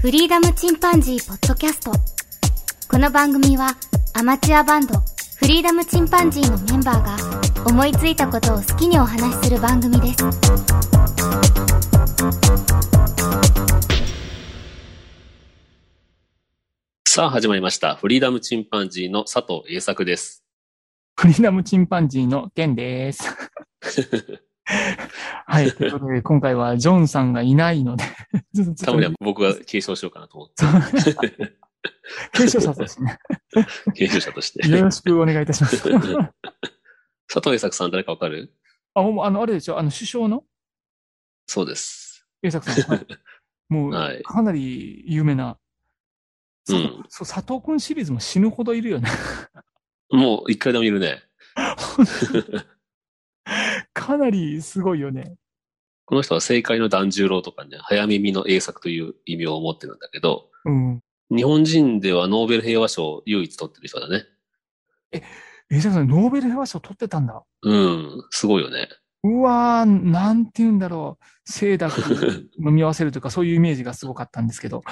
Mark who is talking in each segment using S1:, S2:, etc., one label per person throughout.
S1: フリーダムチンパンジーポッドキャストこの番組はアマチュアバンドフリーダムチンパンジーのメンバーが思いついたことを好きにお話しする番組です
S2: さあ始まりました。フリーダムチンパンジーの佐藤栄作です。
S3: フリーダムチンパンジーのケンです。はい。ということで、今回はジョンさんがいないので、
S2: たまには僕が継承しようかなと思って、
S3: 継承者としてね、
S2: 継承者として。
S3: よろしくお願いいたします。
S2: 佐藤栄作さん誰かわかる？
S3: あ、もうあの、あれでしょ？あの、首相の？
S2: そうです。
S3: 栄作さん。はい、もう、
S2: はい
S3: かなり有名な、
S2: うん
S3: そう佐藤くんシリーズも死ぬほどいるよね。
S2: もう一回でもいるね。
S3: かなりすごいよね。
S2: この人は正解の團十郎とかね、早耳の栄作という異名を持ってるんだけど、
S3: うん。
S2: 日本人ではノーベル平和賞を唯一取ってる人だね。
S3: 栄作さん、ノーベル平和賞取ってたんだ。
S2: うん、すごいよね。
S3: うわー、なんて言うんだろう。清濁飲み合わせるというか、そういうイメージがすごかったんですけど。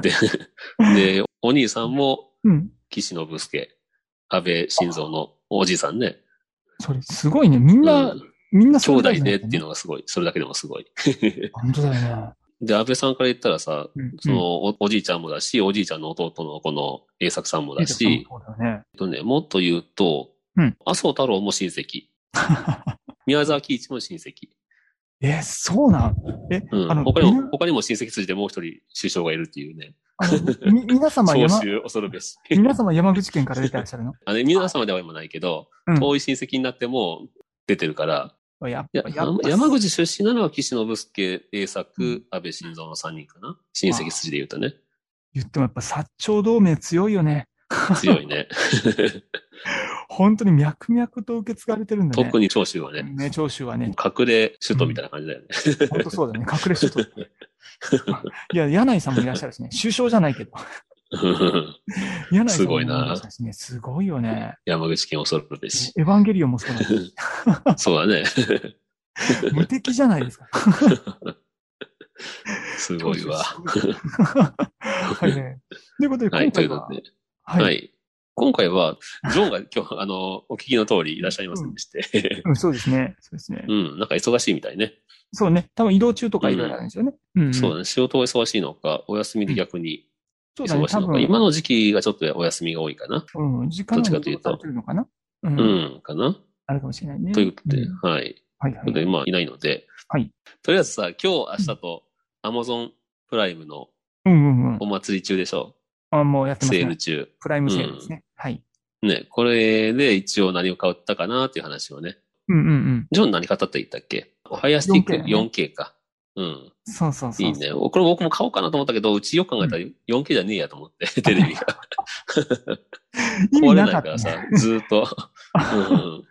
S2: で、で、お兄さんも
S3: うん。
S2: 岸信介、安倍晋三のおじいさんね。
S3: それ、すごいね。みんな、
S2: うん
S3: みんな
S2: 兄弟で
S3: ね
S2: っていうのがすごい。それだけでもすごい。
S3: 本当だよね。
S2: で、安倍さんから言ったらさ、
S3: うん
S2: そのお、おじいちゃんもだし、おじいちゃんの弟のこの栄作さんもだし、
S3: そうだよね。
S2: えっとね、もっと言うと、
S3: うん
S2: 麻生太郎も親戚。宮沢喜一も親戚。
S3: え、そうなん？え、
S2: うん
S3: あの、
S2: 他にも、
S3: み
S2: 他にも親戚筋でもう一人首相がいるっていうね。
S3: あのみ皆様
S2: 総
S3: 山、
S2: 集恐るべし。
S3: 皆様山口県から出てらっしゃるの？
S2: あれ、皆様では今ないけど、
S3: うん
S2: 遠い親戚になっても出てるから、
S3: やっぱ、
S2: 山口出身なのは岸信介、栄作、安倍晋三の3人かな親戚筋で言うとね。
S3: 言ってもやっぱ薩長同盟強いよね。
S2: 強いね。
S3: 本当に脈々と受け継がれてるんだね。
S2: 特に長州はね、
S3: ね、長州はね。
S2: 隠れ首都みたいな感じだよね。
S3: 本当そうだね。隠れ首都。いや、柳井さんもいらっしゃるしね。首相じゃないけど。柳井さんもいらっしゃるしね。すごいよね。
S2: 山口県恐るべし。
S3: エヴァンゲリオンもそうだし。
S2: そうだね。
S3: 無敵じゃないですか。
S2: すごいわ。
S3: はいね。ということで、
S2: はい、
S3: 今回は、
S2: ということで。
S3: はい、
S2: はい。今回は、ジョンが今日、あの、お聞きの通りいらっしゃいませんでして。
S3: うん、そうですね。そうですね。
S2: うん、なんか忙しいみたいね。
S3: そうね。多分移動中とかいろいろあるんですよね。うん、
S2: そうだね。仕事が忙しいのか、お休みで逆に。忙しいのか。今の時期がちょっとお休みが多いかな。
S3: うん、時間が
S2: どっちかというと
S3: るのかな？う。
S2: うんん、かな。
S3: あるかもしれないね。
S2: ということで、
S3: ん
S2: はい。
S3: はいはい。
S2: で、まあ、いないので。
S3: はい。
S2: とりあえずさ、今日、明日と、アマゾンプライムの。お祭り中でしょ
S3: あ、もうやってますね。
S2: セール中。
S3: プライムセールですね。はい。
S2: ね、これで一応何を買ったかなっていう話をね。
S3: うんうんうん。
S2: ジョン何買ったって言ったっけ？ファイアスティック
S3: 4K ね
S2: 4K か。うん。
S3: そうそうそう。
S2: いいね。これ僕も買おうかなと思ったけど、うちよく考えたら 4K じゃねえやと思って、テレビが。
S3: 意
S2: 壊れな
S3: いか
S2: らさ
S3: ね。、
S2: ずーっと、うん、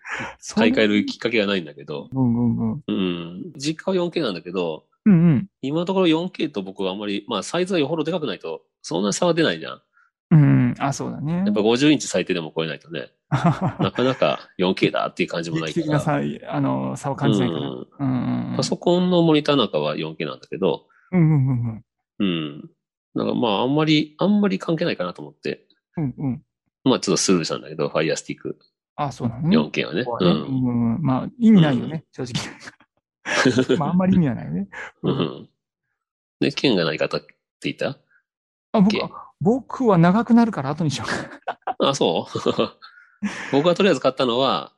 S2: 買い替えるきっかけがないんだけど、
S3: うんうんうん。
S2: うん。実家は 4K なんだけど、
S3: うんうん。
S2: 今のところ 4K と僕はあんまり、まあサイズがよほどでかくないと、そんな差は出ないじゃん。
S3: うん。あ、そうだね。
S2: やっぱ50インチ最低でも超えないとね、なかなか 4K だっていう感じもない
S3: 劇的な
S2: から。
S3: 差、あの、差を感じないから。
S2: うん
S3: うんうん。
S2: パソコンのモニターなんかは 4K なんだけど、
S3: うんうんうんうん。
S2: うん。なんかまああんまり、あんまり関係ないかなと思って、
S3: うんうん。
S2: まあちょっとスルーしたんだけど、Fire Stick
S3: あ、そうなのね。
S2: 4K はね。
S3: はね
S2: うん。
S3: うんうんまあ、意味ないよね、正直。まあ、あんまり意味はないよね。
S2: うん。で、剣が何かったって言った？
S3: あ、僕は、僕は長くなるから後にしよう。
S2: あ、そう？僕がとりあえず買ったのは、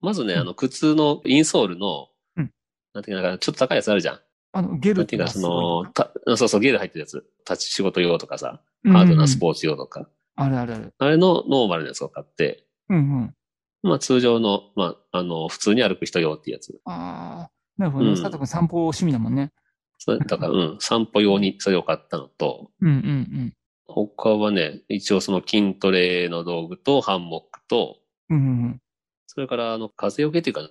S2: まずね、
S3: うん
S2: あの、靴のインソールの、
S3: うん
S2: なんていうかな、ちょっと高いやつあるじゃん。
S3: あの、ゲル
S2: なんていうか、その、
S3: す
S2: たそうそう、ゲール入ってるやつ。立ち仕事用とかさ、ハードなス
S3: ー
S2: ポーツ用とか。
S3: あるあるある。
S2: あれのノーマルなやつを買って、
S3: うんうん。
S2: まあ通常の、まあ、あの、普通に歩く人用っていうやつ。
S3: ああ、なるほどね。
S2: うん
S3: 佐藤君散歩趣味だもんね。
S2: それだから、うん、散歩用にそれを買ったのと、
S3: うんうんうん。
S2: 他はね、一応その筋トレの道具とハンモックと、
S3: うん。
S2: それからあの、風よけっていうかな、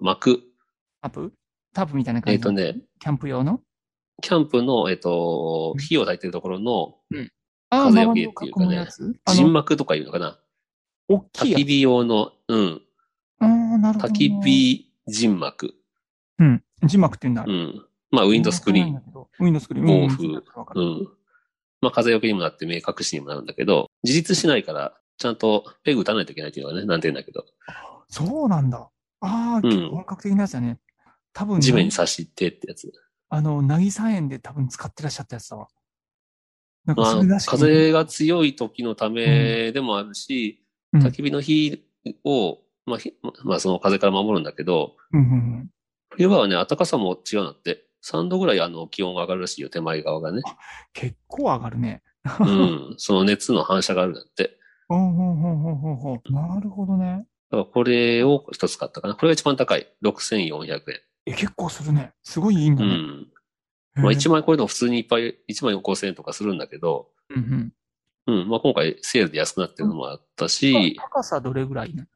S2: 幕。
S3: タープ？タープみたいな感じ？
S2: えっ、と。ね、
S3: キャンプ用の？
S2: キャンプの、えっ、と、火を焚いてるところの、風よけっていうかね人
S3: の、
S2: 幕とかいうのかな。
S3: 大きい。
S2: 焚き火用の、うん、
S3: ああ、なるほど、
S2: 焚き。火人幕。
S3: うん。字幕って言うんだ。
S2: うん。まあ、ウィンドスクリーン。
S3: ン。ウィンドスクリーン。
S2: 毛布
S3: うん。
S2: まあ風よけにもなって目隠しにもなるんだけど、自立しないから、ちゃんとペグ打たないといけないっていうのがね、難点だけど、
S3: そうなんだ。ああ、
S2: うん
S3: 本格的なやつだね。多分、
S2: 地面に刺してってやつ。
S3: あの、なぎさ園で多分使ってらっしゃったやつだわ。なんか
S2: まあ
S3: それらし、く
S2: 風が強い時のためでもあるし、
S3: うん
S2: 焚き火の火を、まあ、ひまあその風から守るんだけど、
S3: うんうんうん。
S2: 冬場はね、暖かさも違うんだって。3度ぐらいあの気温が上がるらしいよ、手前側がね。
S3: 結構上がるね。
S2: うん。その熱の反射があるんだって。
S3: ほんほんほんほんほんほん。なるほどね。
S2: だからこれを一つ買ったかな。これが一番高い。6400円。
S3: え、結構するね。すごいいいんだね。
S2: うん。まあ
S3: へえ
S2: 1万円これでも普通にいっぱい、1万5000円とかするんだけど、
S3: うんうん。
S2: うん。まあ今回セールで安くなってるのもあったし、
S3: 高さどれぐらいなの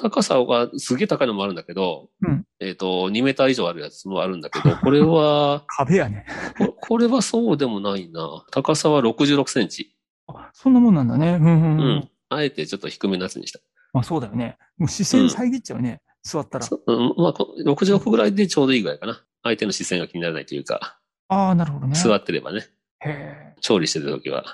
S2: 高さがすげえ高いのもあるんだけど、
S3: うん
S2: えっ、と、2メーター以上あるやつもあるんだけど、これは、
S3: 壁やね。
S2: ここれはそうでもないな。高さは66センチ。
S3: あ、そんなもんなんだね。うんうん
S2: う
S3: うん。
S2: ん。あえてちょっと低めのやつにした。
S3: まあそうだよね。もう視線遮っちゃうね。座ったら。
S2: そうん、まあ、こ66ぐらいでちょうどいいぐらいかな。相手の視線が気にならないというか、
S3: ああ、なるほどね。
S2: 座ってればね、
S3: へえ。
S2: 調理してる時は。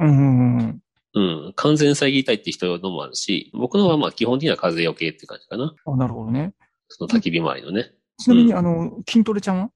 S3: うんうんうん。
S2: うん。完全遮りたいって人のもあるし、僕のはまあ基本的には風よけって感じかな。
S3: あ、なるほどね。
S2: その焚き火周りのね。
S3: ちなみに、
S2: うん
S3: あの、筋トレちゃんは？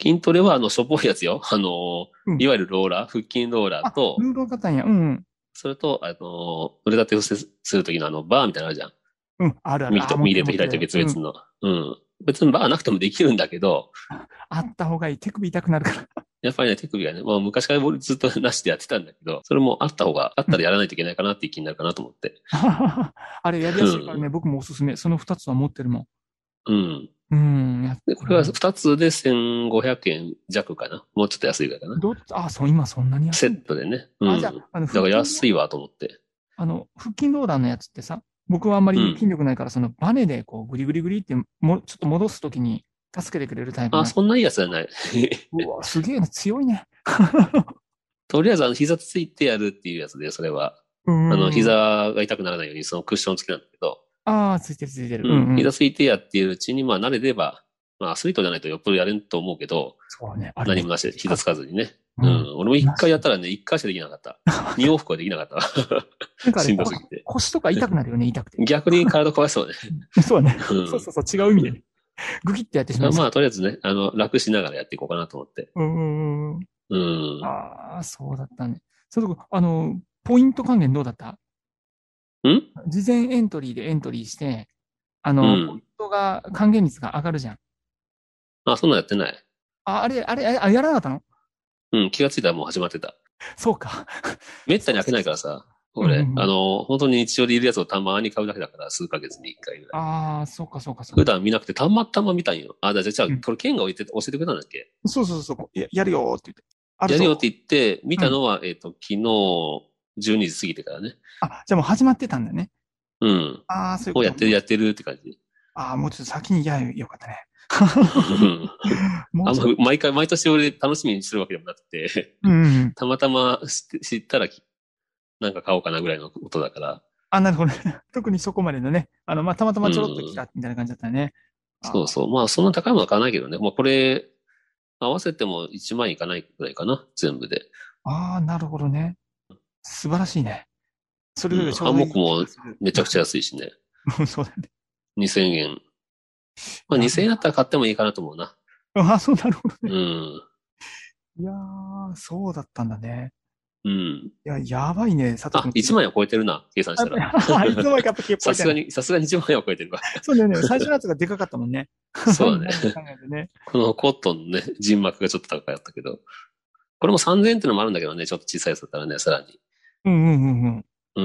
S2: 筋トレはあの、しょぼいやつよ。あの、
S3: うん
S2: いわゆるローラー、腹筋ローラー
S3: あ、
S2: と、
S3: ルールを方や。うんうん。
S2: それと、あの、腕立て伏せする時のあの、バーみたいなのあるじゃん。
S3: うん、あるある。
S2: 右と、
S3: あ
S2: 右手と左手別々。の。うん。別にバーなくてもできるんだけど、
S3: うんあった方がいい。手首痛くなるから。
S2: やっぱりね、手首がね、まあ昔から僕 ずっとなしでやってたんだけど、それもあった方が、あったらやらないといけないかなっていう気になるかなと思って。
S3: あれやりやすいからね、僕もおすすめ。その二つは持ってるも
S2: うん。
S3: ん。うん。や
S2: で、これは二つで1500円弱かな。もうちょっと安いぐらいかな。
S3: どっあ、そう、今そんなに安い？
S2: セットでね。うん。
S3: あ、じゃ
S2: だ
S3: あ、あの、
S2: から安
S3: い。
S2: いわと思って。
S3: あの、腹筋ローラーのやつってさ、僕はあんまり筋力ないから、そのバネでこう、グリグリグリっても、ちょっと戻すときに助けてくれるタイプの
S2: あ、そんないいやつじゃない。
S3: うわ、すげえな、強いね。
S2: とりあえず、あの、膝ついてやるっていうやつで、それは。
S3: あ
S2: あの、膝が痛くならないように、そのクッション付きなんだけど、
S3: ああ、ついてるついてる。
S2: うん。
S3: うん。
S2: 膝ついてやっていううちに、まあ、慣れれば、まあ、アスリートじゃないとよっぽどやれんと思うけど、
S3: そうね。
S2: 何もなしで、膝つかずにね。
S3: う
S2: うんん。俺も一回やったらね、一回しかできなかった。二往復はできなかったしんどすぎて。
S3: 腰とか痛くなるよね、痛くて。
S2: 逆に体壊しそうね。
S3: そうね。
S2: うん
S3: そうそうそう、違う意味でね。グキってやってしまう。
S2: まあ、とりあえずね、あの、楽しながらやっていこうかなと思って。
S3: うんうん。ああ、そうだったね。それとこ、あの、ポイント還元どうだった？
S2: ん？
S3: 事前エントリーでエントリーして、あの、
S2: うん
S3: ポイントが、還元率が上がるじゃん。
S2: あ、そんなんやってない。
S3: あ、あれ、あれ、ああやらなかったの？
S2: うん、気がついたらもう始まってた。
S3: そうか。
S2: めったに開けないからさ、俺、
S3: うんうん
S2: あの、本当に日常でいるやつをたまに買うだけだから、数ヶ月に一回ぐらい。
S3: ああ、そうか、そうか、そう
S2: 普
S3: か。
S2: 段見なくてたまたま見たんよ。あ、じゃあ、じゃあ
S3: うん、
S2: これ、ケンが教えて教えてくれたんだっけ？
S3: そうそうそう、ややるよって言って。あ
S2: やるよっ
S3: て。
S2: て言って、見たのは、えっと、昨日、12時過ぎてからね。
S3: あ、じゃあもう始まってたんだね。
S2: うん。
S3: ああ、そういうこと。
S2: もうやってる、やってるって感じ。
S3: ああ、もうちょっと先にやよかったね。
S2: う ん
S3: もう
S2: 毎回、毎年俺楽しみにするわけでもなくて、
S3: うんうん。
S2: たまたま知ったら、なんか買おうかなぐらいのことだから。
S3: あ、なるほどね。特にそこまでのね、あの、まあ、たまたまちょろっと来たみたいな感じだったね。
S2: そうそう。まあ、そんな高いものは買わないけどね。まあ、これ、合わせても1万いかないぐらいかな。全部で。
S3: ああ、なるほどね。素晴らしいね。それぞれ
S2: うん
S3: ちょうどいい
S2: ハンモックもめちゃくちゃ安いしね。
S3: ゃ。そうだね。
S2: 2000円。まあ、2000円だったら買ってもいいかなと思うな。
S3: ああ、そうなるほど
S2: う
S3: ね。
S2: ん。
S3: いやー、そうだったんだね。
S2: うん。
S3: いや、やばいね、佐
S2: あ、
S3: 藤君。
S2: 1万円を超えてるな。計算したら。
S3: あいつの間にかやっぱ結構
S2: さすがに、さすがに1万円を超えてるわ。
S3: そうだよね。最初のやつがでかかったもんね。
S2: そうだね。このコットンのね、人膜がちょっと高かったけど。これも3000円ってのもあるんだけどね、ちょっと小さいやつだったらね、さらに。
S3: うんうんうんうん。
S2: う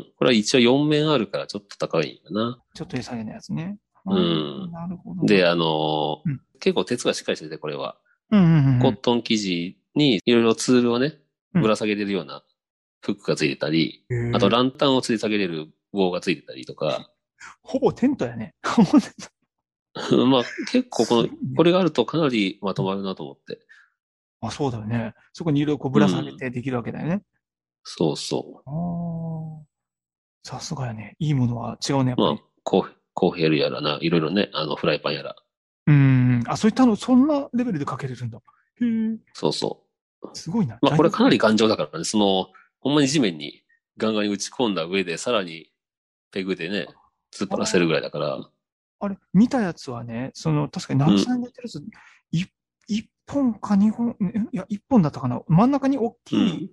S2: ん。これは一応4面あるからちょっと高いんかな。
S3: ちょっと餌げのやつね。
S2: うん
S3: なるほど。
S2: で、あのー
S3: うん
S2: 結構鉄がしっかりしてて、これは。
S3: うんうんうん。
S2: コットン生地にいろいろツールをね、
S3: うん
S2: ぶら下げれるようなフックがついてたり、
S3: へー
S2: あとランタンを吊り下げれる棒がついてたりとか、
S3: ほぼテントやね。ほぼテント
S2: まあ結構この、これがあるとかなりまとまるなと思って。
S3: あ、そうだよね。そこにいろいろこうぶら下げてできるわけだよね。
S2: そうそ
S3: ああ。さすがやね。いいものは違うね、やっ
S2: う。まあ
S3: ぱり。、
S2: コーコーヘルやらな、いろいろね、あの、フライパンやら。
S3: うん。あ、そういったの、そんなレベルでかけれるんだ。へえ。
S2: そうそう。
S3: すごいな。
S2: まあこれかなり頑丈だからね、その、ほんまに地面にガンガンに打ち込んだ上で、さらにペグでね、突っ張らせるぐらいだから。
S3: あれ、見たやつはね、その、確かに何歳でやってるやつ、い一本か二本、んいや、一本だったかな。真ん中に大
S2: う
S3: きい
S2: ん。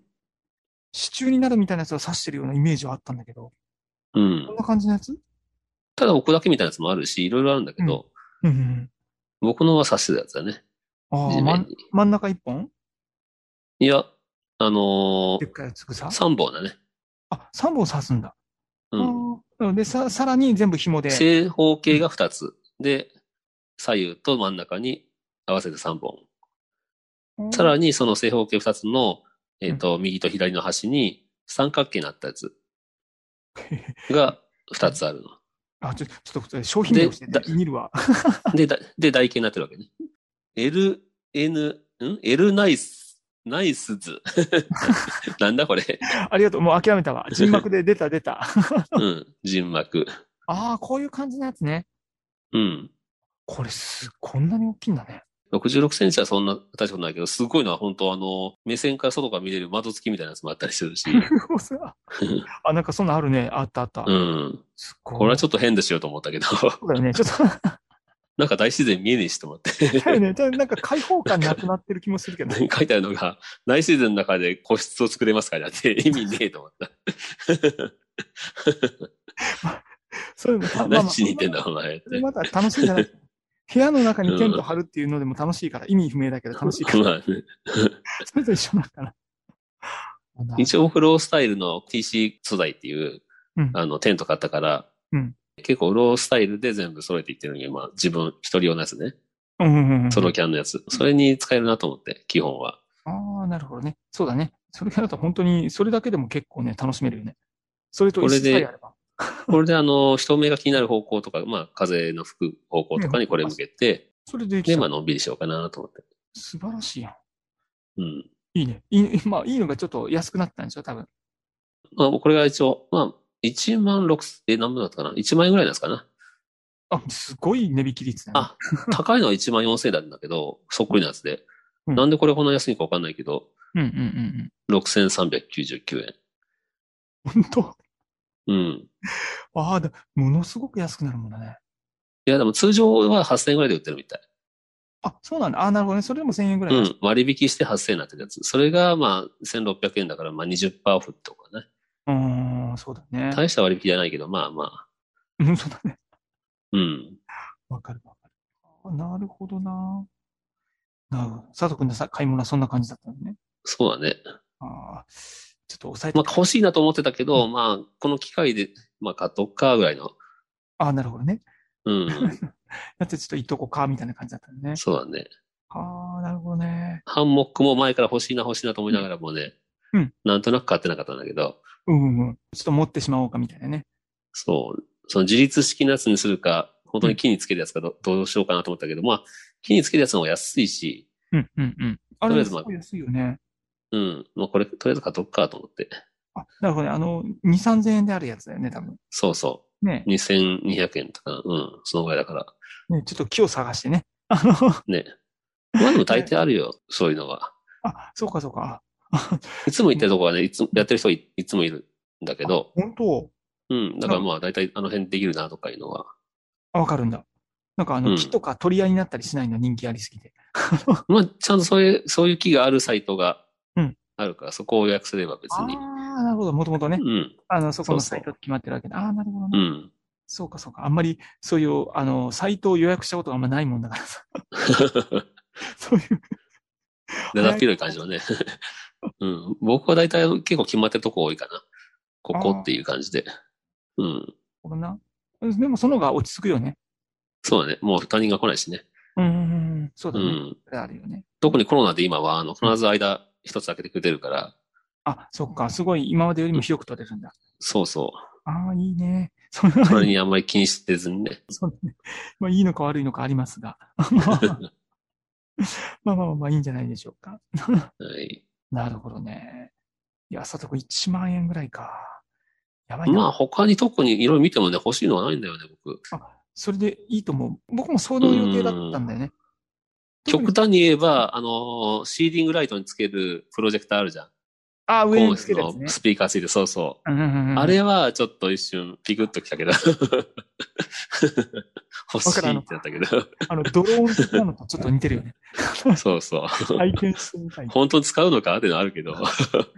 S3: 支柱になるみたいなやつを刺してるようなイメージはあったんだけど、
S2: うん
S3: こん。な感じのやつ？
S2: ただ置くだけみたいなやつもあるし、いろいろあるんだけど、
S3: うんうんうん。
S2: 僕のは刺してたやつだね。
S3: ああ。真ん中一本？
S2: いや、あの
S3: でっかいやつ草
S2: ー、3本だね。
S3: あ、三本刺すんだ。
S2: うん。
S3: あーで、さ、さらに全部紐で。
S2: 正方形が2つ。で、左右と真ん中に合わせて3本。さらにその正方形2つの、えっ、と、右と左の端に三角形になったやつ が2つあるの。
S3: あ、ちょ、ちょっと商品名をして
S2: でだ
S3: 見るわ。
S2: で、だで、台形になってるわけね。L、N、ん ?L ナイス、ナイス図。なんだこれ。
S3: ありがとう。もう諦めたわ。人幕で出た出た。
S2: うん。人幕。
S3: ああ、こういう感じのやつね。
S2: うん。
S3: これす、こんなに大きいんだね。
S2: 66センチはそんな大したことないけど、すごいのは本当あの、目線から外から見れる窓付きみたいなやつもあったりするし。
S3: あ、なんかそんなんあるね。あったあった。
S2: うん。これはちょっと変でしようと思ったけど、
S3: そうだよね。ちょっ
S2: なんか大自然見えねえしと思って。
S3: と、だよね。なんか開放感なくなってる気もするけど。
S2: 書いてあるのが、大自然の中で個室を作れますからって意味ねえと思った。
S3: そういうの、まあまあ
S2: 何しに行ってんだお前って。
S3: また楽しいじゃない部屋の中にテント張るっていうのでも楽しいから、意味不明だけど楽しいから、
S2: まあね、
S3: それと一緒だから。
S2: 一応フロースタイルの TC 素材っていう、
S3: うん
S2: あの、テント買ったから、
S3: うん
S2: 結構フロースタイルで全部揃えていってるのに、まあ自分一人用のやつね。
S3: うんうんうん。
S2: ソロキャンのやつ。それに使えるなと思って、基本は。
S3: ああ、なるほどね。そうだね。それだと本当に、それだけでも結構ね、楽しめるよね。それと一緒さえあれば。
S2: これであの、人目が気になる方向とか、まあ風の吹く方向とかにこれ向けて、で、
S3: それできちゃう
S2: まあのんびりしようかなと思って。
S3: 素晴らしいやん。
S2: うん。
S3: いいね。いい、まあ、いいのがちょっと安くなったんでしょ、多分。
S2: まあこれが一応、まあ、1万6、え、何分だったかな ?1 万円ぐらいなんですかな？
S3: あ、すごい値引き率だね。
S2: あ、高いのは1万4000円なんだけど、そっくりなやつで。
S3: うん
S2: なんでこれこんな安いかわかんないけど、
S3: うんうんうん
S2: 6399円。
S3: うん。本当？
S2: うん。
S3: ああ、だものすごく安くなるもんだね。
S2: いや、でも通常は8000円ぐらいで売ってるみたい。
S3: あ、そうなんだ。ああ、なるほどね。それでも1000円ぐらい。
S2: うん。割引して8000円になってるやつ。それが、まあ、1600円だから、まあ20%オフとかね。
S3: うーん、そうだね。
S2: 大した割引じゃないけど、まあまあ。
S3: うん、そうだね。
S2: うん。
S3: わかるわかる。あなるほどな。なるほど。佐藤君のさ買い物はそんな感じだったのね。
S2: そうだね。
S3: ああ、ちょっと抑えて。
S2: まあ欲しいなと思ってたけど、まあ、この機会で、まあ買っとくかぐらいの。
S3: ああ、なるほどね。
S2: うん。
S3: だってちょっといっとこか、みたいな感じだったのね。
S2: そうだね。
S3: ああ、なるほどね。
S2: ハンモックも前から欲しいな欲しいなと思いながらもね、
S3: うん
S2: なんとなく買ってなかったんだけど、
S3: うんうんうん。ちょっと持ってしまおうか、みたいなね。
S2: そう、その自立式のやつにするか、本当に木につけるやつかどどうしようかなと思ったけど、まあ、木につけるやつの方が安いし、
S3: うんうんうん。あれ、
S2: とりあえずまあ
S3: 安いよね。
S2: うん、もうこれ、とりあえず買っとくかと思って。
S3: あ、なるほどね。あの、2、3000円であるやつだよね、多分。
S2: そうそ
S3: ね
S2: う。2200円とかな。うん、そのぐらいだから。
S3: ね、ちょっと木を探してね。あの、
S2: ね。まあでも大抵あるよ、そういうのは。
S3: あ、そうかそうか。
S2: いつも行ってるとこはね、いつも、やってる人いいつもいるんだけど、
S3: 本当？
S2: うん、だからまあ大体あの辺できるなとかいうのは。
S3: あ、わかるんだ。なんかあの、
S2: うん
S3: 木とか取り合いになったりしないの？人気ありすぎて。
S2: まあ、ちゃんとそういう、そういう木があるサイトが
S3: うん
S2: あるから、そこを予約すれば別
S3: あ
S2: に。
S3: あ、なるほど。もともとね。
S2: うん、
S3: あの、そこのサイト決まってるわけだ。ああ、なるほどね。
S2: うん。
S3: そうかそうか。あんまり、そういう、あの、サイトを予約したことがあんまないもんだからさ。そういう。
S2: だだっ広い感じのね。うん。僕は大体結構決まってるとこ多いかな。ここっていう感じで。うん。
S3: これな。でもその方が落ち着くよね。
S2: そうだね。もう他人が来ないしね。
S3: うんうんうん。そうだね。
S2: うん。
S3: あるよね。
S2: 特にコロナで今は、あの、必ず間一つ開けてくれてるから、
S3: あ、そっか。すごい今までよりも広く取れるんだ。
S2: そうそ
S3: ああ、いいね。それ
S2: にあんまり気にしてずにね。
S3: そうだね。まあ、いいのか悪いのかありますが。まあまあまあまあ、いいんじゃないでしょうか。
S2: はい。
S3: なるほどね。いや、佐藤君1万円ぐらいか。やばいな。
S2: まあ他に特にいろいろ見てもね、欲しいのはないんだよね、僕。
S3: それでいいと思う。僕もその予定だったんだよね。
S2: 極端に言えば、あの、シーディングライトにつけるプロジェクターあるじゃん。
S3: あ、上につけるやつね。
S2: スピーカーついて、そうそう。
S3: うんうんうん
S2: あれはちょっと一瞬ピクッときたけど。欲しいってなったけど。
S3: あの、ドローン的なのとちょっと似てるよね。
S2: そうそう。
S3: 体験してみたい。
S2: 本当に使うのかってのはあるけど。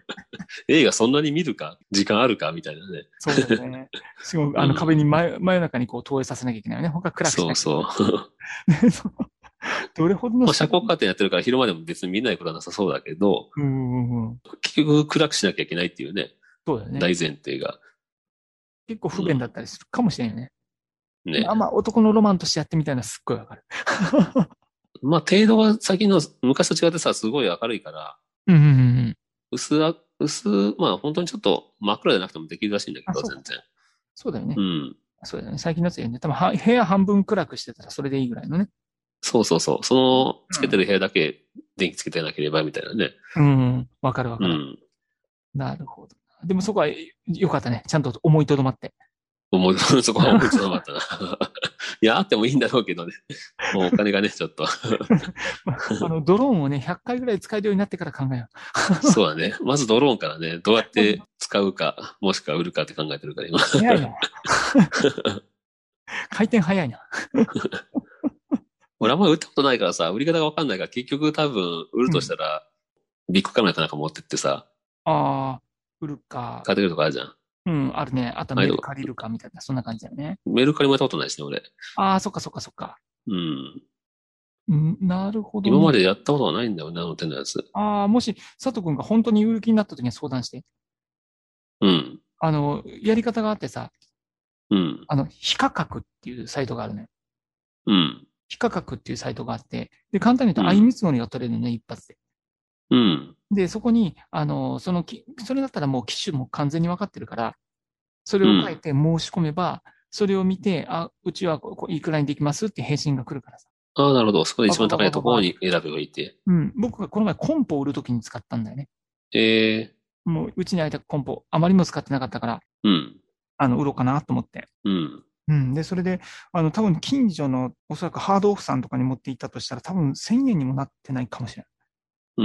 S2: 映画そんなに見るか？時間あるか？みたいなね。
S3: そうだよね。しかも、あの、
S2: うん
S3: 壁に真真夜中にこう投影させなきゃいけないよね。他暗くしな
S2: そうそう。
S3: どれほどの
S2: まあ、遮光カーテンやってるから昼間でも別に見ないことはなさそうだけど、
S3: うんうんうん。
S2: 結局暗くしなきゃいけないっていうね、
S3: そうだよね。
S2: 大前提が。
S3: 結構不便だったりするかもしれんよね。
S2: ね。
S3: あ、まあ、男のロマンとしてやってみたいなのすっごいわかる。
S2: まあ、程度は最近の昔と違ってさ、すごい明るいから、
S3: うんうんうん。
S2: 薄あ、薄、まあ本当にちょっと真っ暗じゃなくてもできるらしいんだけど、全然。
S3: そうだよね
S2: う。ん。
S3: そうだよね。最近のやつやね。多分は部屋半分暗くしてたらそれでいいぐらいのね。
S2: そうそうそう。その、つけてる部屋だけ電気つけてなければみたいなね。
S3: うんうん。わかるわかる。
S2: うん。
S3: なるほど。でもそこは良かったね。ちゃんと思いとどまって。
S2: 思い、そこは思いつかなかったな。いや、あってもいいんだろうけどね。もうお金がね、ちょっと。
S3: まああの、ドローンをね、100回ぐらい使えるようになってから考えよ
S2: そうだね。まずドローンからね、どうやって使うか、もしくは売るかって考えてるから、今。
S3: う。早いな。回転早いな。
S2: 俺あんまり売ったことないからさ、売り方がわかんないから、結局多分、売るとしたら、ビッグカメラかなんか持ってってさ、
S3: ああ、売るか。
S2: 買ってくるとかあるじゃん。
S3: うん、あるね。あとメール借りるかみたいな、そんな感じだよね。
S2: メルカリもやったことないしね、俺。
S3: ああ、そっかそっかそっか。
S2: うん。
S3: うんなるほど、ね。
S2: 今までやったことはないんだよね、あの手のやつ。
S3: ああ、もし、佐藤くんが本当に売る気になった時には相談して。
S2: うん。
S3: あの、やり方があってさ、
S2: うん。
S3: あの、非価格っていうサイトがあるね。
S2: うん。
S3: 非価格っていうサイトがあって、で、簡単に言うと、
S2: うん
S3: 相見積もりが取れるのね、一発で。
S2: うん。
S3: で、そこに、あの、そのき、それだったらもう機種も完全に分かってるから、それを書いて申し込めば、それを見て、あ、うちはこういくらにできますって返信が来るからさ。
S2: ああ、なるほど。そこで一番高いところに選べばいいって。
S3: うん。僕がこの前コンポを売るときに使ったんだよね。
S2: ええ
S3: もう、うちにあいたコンポ、あまりにも使ってなかったから、
S2: うん。
S3: あの、売ろうかなと思って。
S2: うん。
S3: うん。で、それで、あの、多分近所の、おそらくハードオフさんとかに持って行ったとしたら、多分1000円にもなってないかもしれない。
S2: う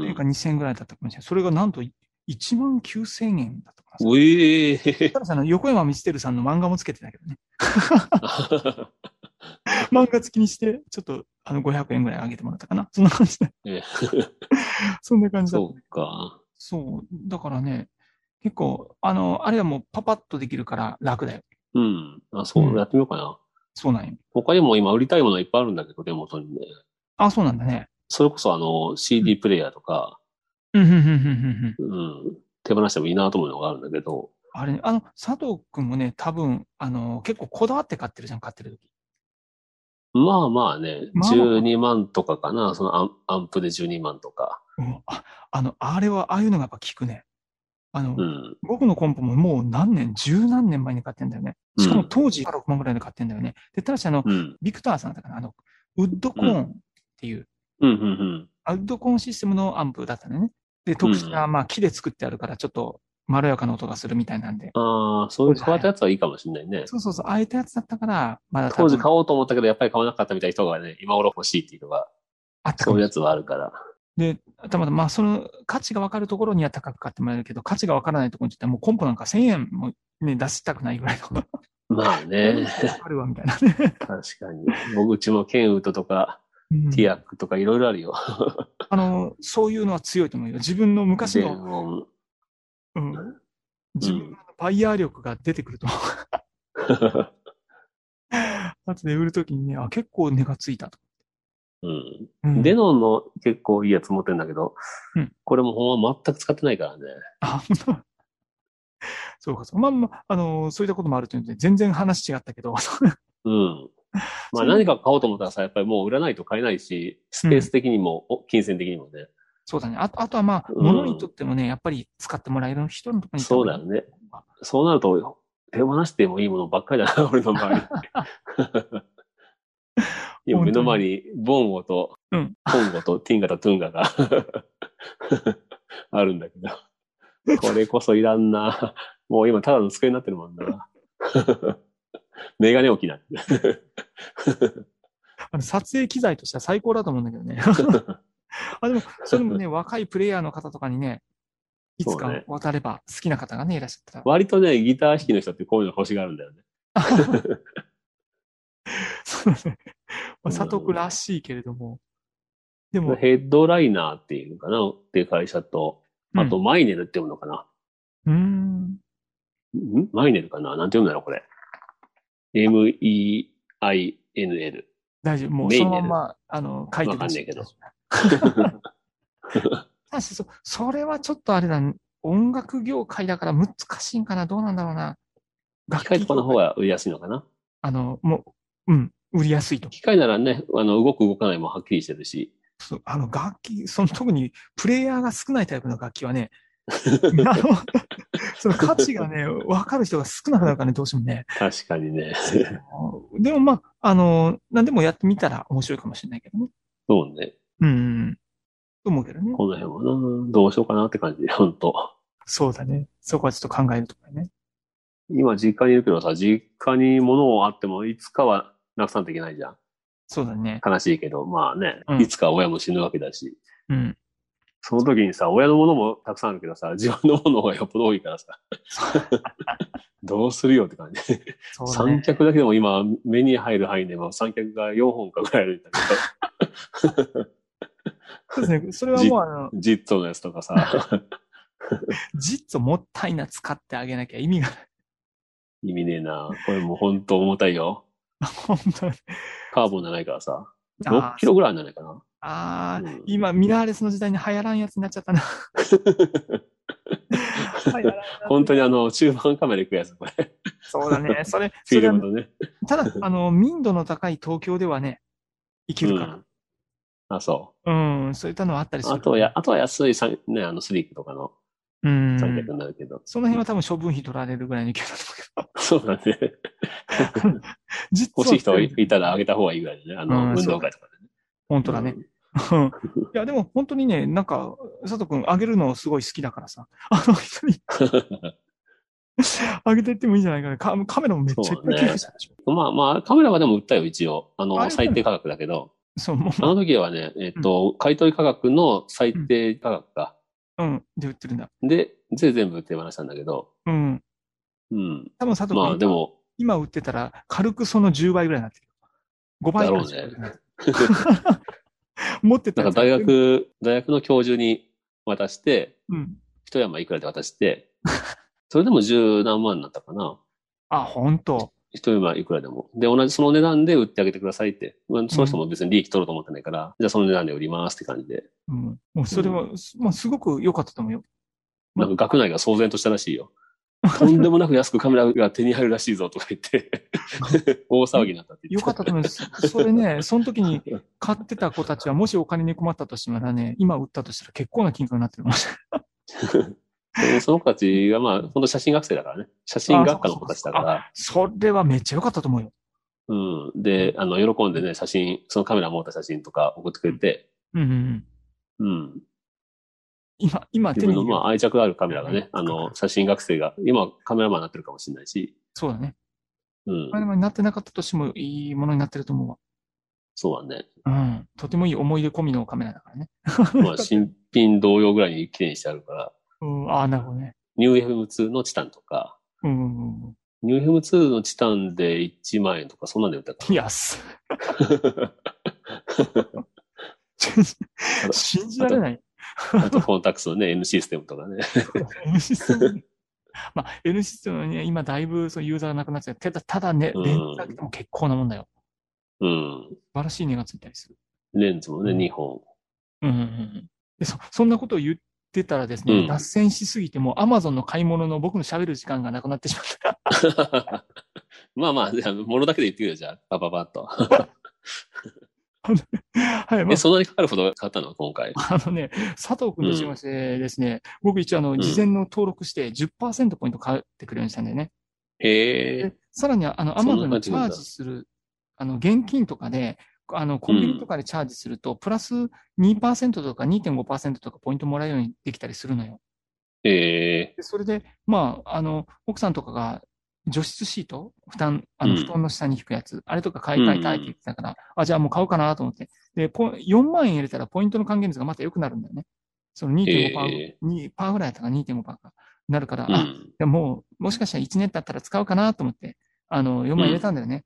S3: というか
S2: ん。
S3: 2000円ぐらいだったかもしれない。それがなんと1万9000円だったかな。
S2: うええ
S3: ただ横山光輝さんの漫画もつけてたけどね。漫画付きにして、ちょっと、あの、500円ぐらい上げてもらったかな。そんな感じで。
S2: ええ
S3: そんな感じだった
S2: そうか。
S3: そう。だからね、結構、あの、あれはもうパパッとできるから楽だよ。
S2: うん。あ、そうう、
S3: ん
S2: やってみようかな。
S3: そうなんよ。
S2: 他にも今売りたいものはいっぱいあるんだけど、手元にね。
S3: あ、そうなんだね。
S2: それこそあの、CD プレイヤーとか、
S3: うん、うん、うん。
S2: 手放してもいいなと思うのがあるんだけど、
S3: あれね、あの、佐藤くんもね、多分、あの、結構こだわって買ってるじゃん、買ってる時。
S2: まあまあね、
S3: まあまあ
S2: 12万とかかな、そのアンアンプで12万とか。
S3: うん。あ、あの、あれは、ああいうのがやっぱ効くね。あの、
S2: うん。
S3: 僕のコンポももう何年、十何年前に買ってんだよね。しかも当時から6万ぐらいで買ってんだよね。で、ただしあの、
S2: うん。
S3: ビクターさんだかな、あの、ウッドコーンっていう、
S2: うん、うん、うん。
S3: アウッドコーンシステムのアンプだったんだよね。で、特殊な、まあ木で作ってあるから、ちょっとまろやかな音がするみたいなんで。
S2: ああ、そういう変わったやつはいいかもしれないね。
S3: そうそうそう、ああいったやつだったから、まだ
S2: 当時買おうと思ったけど、やっぱり買わなかったみたいな人がね、今頃欲しいっていうのが、
S3: あった
S2: そういうやつはあるから。
S3: で、たまたま、まあ、その価値が分かるところには高く買ってもらえるけど、価値が分からないところについてはもうコンポなんか1000円もね、出したくないぐらいの。
S2: まあね、
S3: あるわ、みたいなね。
S2: 確かに。僕うちもケンウッドとか、
S3: うん
S2: ティアックとかいろいろあるよ。
S3: あの、そういうのは強いと思うよ。自分の昔
S2: 電
S3: の、
S2: 音。
S3: うん、自分のバイヤー力が出てくると。後で売るときにね、あ、結構値がついたと。
S2: うん。
S3: うん
S2: デノンの結構いいやつ持ってるんだけど、
S3: うん
S2: これもほんま全く使ってないからね。
S3: あ、本当そうか、そう。まあまあ、あのそういったこともあるというので、全然話違ったけど、
S2: うん。まあ何か買おうと思ったらさ、やっぱりもう売らないと買えないし、スペース的にも、お金銭的にもね。
S3: そうだね。あと、あとはまあ、
S2: うん
S3: 物にとってもね、やっぱり使ってもらえる人のところに
S2: そうだよね。そうなると、手放してもいいものばっかりだな、俺の周り。今目の前にボンゴと、
S3: うん
S2: コンゴとティンガとトゥンガが あるんだけど。これこそいらんな。もう今ただの机になってるもんな。メガネ置きな。
S3: あの撮影機材としては最高だと思うんだけどね。あでも、それもね、若いプレイヤーの方とかにね、いつか渡れば好きな方がね、いらっしゃったら。
S2: 割とね、ギター弾きの人ってこういうの欲しがるんだよね。
S3: そうね。まあ、
S2: うん
S3: 佐藤君らしいけれども。でも、
S2: ヘッドライナーっていうのかな？っていう会社と、あと、マイネルって読むのかな、
S3: うん、ん？
S2: んマイネルかな？なんて読むんだろう、これ。M-E-I-N-L。
S3: 大丈夫。もうそのまま、あの、書いて
S2: わかんないけど。
S3: ただしそ、それはちょっとあれだ、音楽業界だから難しいんかな？どうなんだろうな。
S2: 機械とかの方が売りやすいのかな？
S3: あの、もう、うん、売りやすいと。
S2: 機械ならね、あの、動く動かないもはっきりしてるし。
S3: そうあの、楽器、その特にプレイヤーが少ないタイプの楽器はね、あの、その価値がね、わかる人が少なくなるからね、どうしてもね。
S2: 確かにね。
S3: でもまあ、あの、何でもやってみたら面白いかもしれないけどね。
S2: そうね。
S3: うんうん。と思うけどね。
S2: この辺はな、どうしようかなって感じで、ほんと。
S3: そうだね。そこはちょっと考えるとかね。
S2: 今実家にいるけどさ、実家に物あってもいつかはなくさんといけないじゃん。
S3: そうだね。
S2: 悲しいけど、まあね、
S3: うん
S2: いつか親も死ぬわけだし。
S3: うん。
S2: その時にさ、親のものもたくさんあるけどさ、自分のものがよっぽど多いからさ。どうするよって感じ。
S3: ね
S2: 三。脚だけでも今、目に入る範囲でも三脚が4本かぐらいあるんだ
S3: そうですね。それはもうあの、
S2: けど、ジットのやつとかさ。
S3: ジッツをもったいな使ってあげなきゃ意味がない。
S2: 意味ねえな。これもう本当重たいよ。
S3: 本当に。
S2: カーボンじゃないからさ。
S3: あー
S2: 6キロぐらいなんじゃないかな。
S3: あー、
S2: うん
S3: 今、ミラーレスの時代に流行らんやつになっちゃったな。
S2: 本当にあの、中盤カメラ行くやつ、これ。
S3: そうだね。それ、
S2: フィ
S3: それは
S2: ルムとね。
S3: ただ、あの、民度の高い東京ではね、生きるから。
S2: あ、そ
S3: うん、そういったのはあったりす
S2: う。
S3: る。
S2: あとはや、あとは安いさん、ね、あの、スリークとかの
S3: うん。
S2: になるけど。
S3: その辺は多分処分費取られるぐらいの勢いだと
S2: そうだね。
S3: 思うけど。実は
S2: 欲しい人がいたらあげた方がいいぐらいでね。あ
S3: うん
S2: の、運動会とかでね。
S3: 本当だね。うん いや、でも本当にね、なんか、佐藤くん、あげるのすごい好きだからさ、あの人に あげてってもいいんじゃないかな。カカメラもめっちゃいっぱい寄付したでしょ。
S2: まあまあ、カメラはでも売ったよ、一応。あの、
S3: あれ
S2: 最低価格だけど。
S3: そう、も
S2: あの時はね、えっと、買い取り価格の最低価格か。
S3: う、うん、で売ってるんだ。
S2: で、で、全部手放したんだけど。
S3: うん。
S2: うん。
S3: 多分佐藤くん、
S2: まあでも、
S3: 今売ってたら、軽くその10倍ぐらいになってる。5倍ぐらい
S2: だろうね
S3: 持ってた
S2: なんか大学、大学の教授に渡して、
S3: うん。
S2: 一山いくらで渡して、それでも十何万になったかな。
S3: あ、本当
S2: 一山いくらでも。で、同じその値段で売ってあげてくださいって。まあ、その人も別に利益取ろうと思ってないから、じゃあその値段で売りますって感じで。
S3: うん。もうそれは、まあ、すごく良かったと思うよ。
S2: なんか学内が騒然としたらしいよ。とんでもなく安くカメラが手に入るらしいぞとか言って、大騒ぎになったって言
S3: 良かったと思います。それね、その時に買ってた子たちは、もしお金に困ったとしたらね、今売ったとしたら結構な金額になってるかもしれない。
S2: で その子たちがまあ、本当写真学生だからね。写真学科の子たちだから。
S3: それはめっちゃ良かったと思うよ。
S2: うん。で、あの、喜んでね、写真、そのカメラ持った写真とか送ってくれて、
S3: うんうんうん。
S2: うん。
S3: 今、今
S2: 自
S3: 手に入れる。
S2: 分のまあ愛着あるカメラがね、あの、写真学生が、今カメラマンになってるかもしれないし、
S3: そうだね。
S2: うん
S3: カ。メラマンになってなかったとしてもいいものになってると思うわ。
S2: そうだね。
S3: うん。とてもいい思い出込みのカメラだからね。
S2: まあ、新品同様ぐらいに綺麗にしてあるから、
S3: うん、ああ、なるほどね。
S2: ニュー FM2 のチタンとか、
S3: うん。
S2: ニュー FM2 のチタンで1万円とか、そんなんで売ったか
S3: 安信じられない。
S2: な。あと、コンタクトのね、N システムとかね。
S3: N システム。まあ、N システムはね、今だいぶそうユーザーがなくなっちゃう。ただ、ただね、
S2: うん
S3: レンズだけでも結構なもんだよ。
S2: うん。
S3: 素晴らしい値がついたりする。
S2: レンズもね、
S3: うん
S2: 2本。
S3: うんうんうんでそ、そんなことを言ってたらですね、
S2: うん
S3: 脱線しすぎても、アマゾンの買い物の僕の喋る時間がなくなってしまった。
S2: まあまあ、じゃあ、ものだけで言ってくれよ、じゃあ。パパパッと。
S3: はい、ま
S2: え、
S3: あ、
S2: そんなにかかるほど買ったの？今回。
S3: あのね、佐藤君としましてですね、僕一応あの、
S2: ん
S3: 事前の登録して10%ポイント買ってくれるようにしたんだよね。
S2: へえ
S3: で。さらにあの、アマゾンにチャージする、あの、現金とかで、あの、コンビニとかでチャージすると、プラス2%とか2.5%とかポイントもらえるようにできたりするのよ。
S2: へえ。
S3: でそれで、まあ、あの、奥さんとかが除湿シート負担、あの、
S2: うん
S3: 布団の下に引くやつ、あれとか買い替えたいって言ってたから、あ、じゃあもう買おうかなと思って。で、ポ4万円入れたらポイントの還元率がまた良くなるんだよね。その2.5%、パー
S2: え
S3: 2パーぐらいだったから2.5%かなるから、
S2: うん。
S3: やもう、もしかしたら1年経ったら使うかなと思って、あの、4万円入れたんだよね。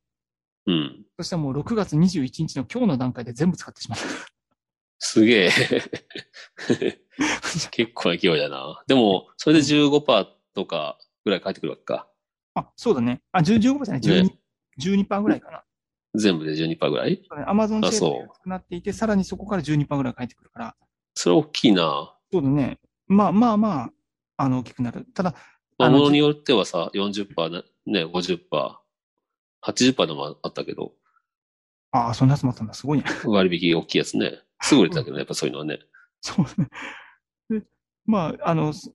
S2: うん。
S3: そしたらもう6月21日の今日の段階で全部使ってしまった。
S2: すげえ。結構な勢いだな。でも、それで15%とかぐらい返ってくるわけか。
S3: あ、そうだね。あ、10 15%じゃない、12、
S2: ね
S3: 12%ぐらいかな。
S2: 全部で12%ぐらい？
S3: アマゾンシェア
S2: あそう
S3: が安くなっていて、さらにそこから12%ぐらい返ってくるから、
S2: それ大きいな。
S3: そうだね。まあまあまあ、あの、大きくなる。ただ、
S2: ものによってはさ、40%な、ね、50%、80%でもあったけど、
S3: ああ、そんなやつもあったんだ。すごいね。
S2: 割引大きいやつね。すぐ売れてたけどね、やっぱそういうのはね。
S3: そうね。でまあ、あの、す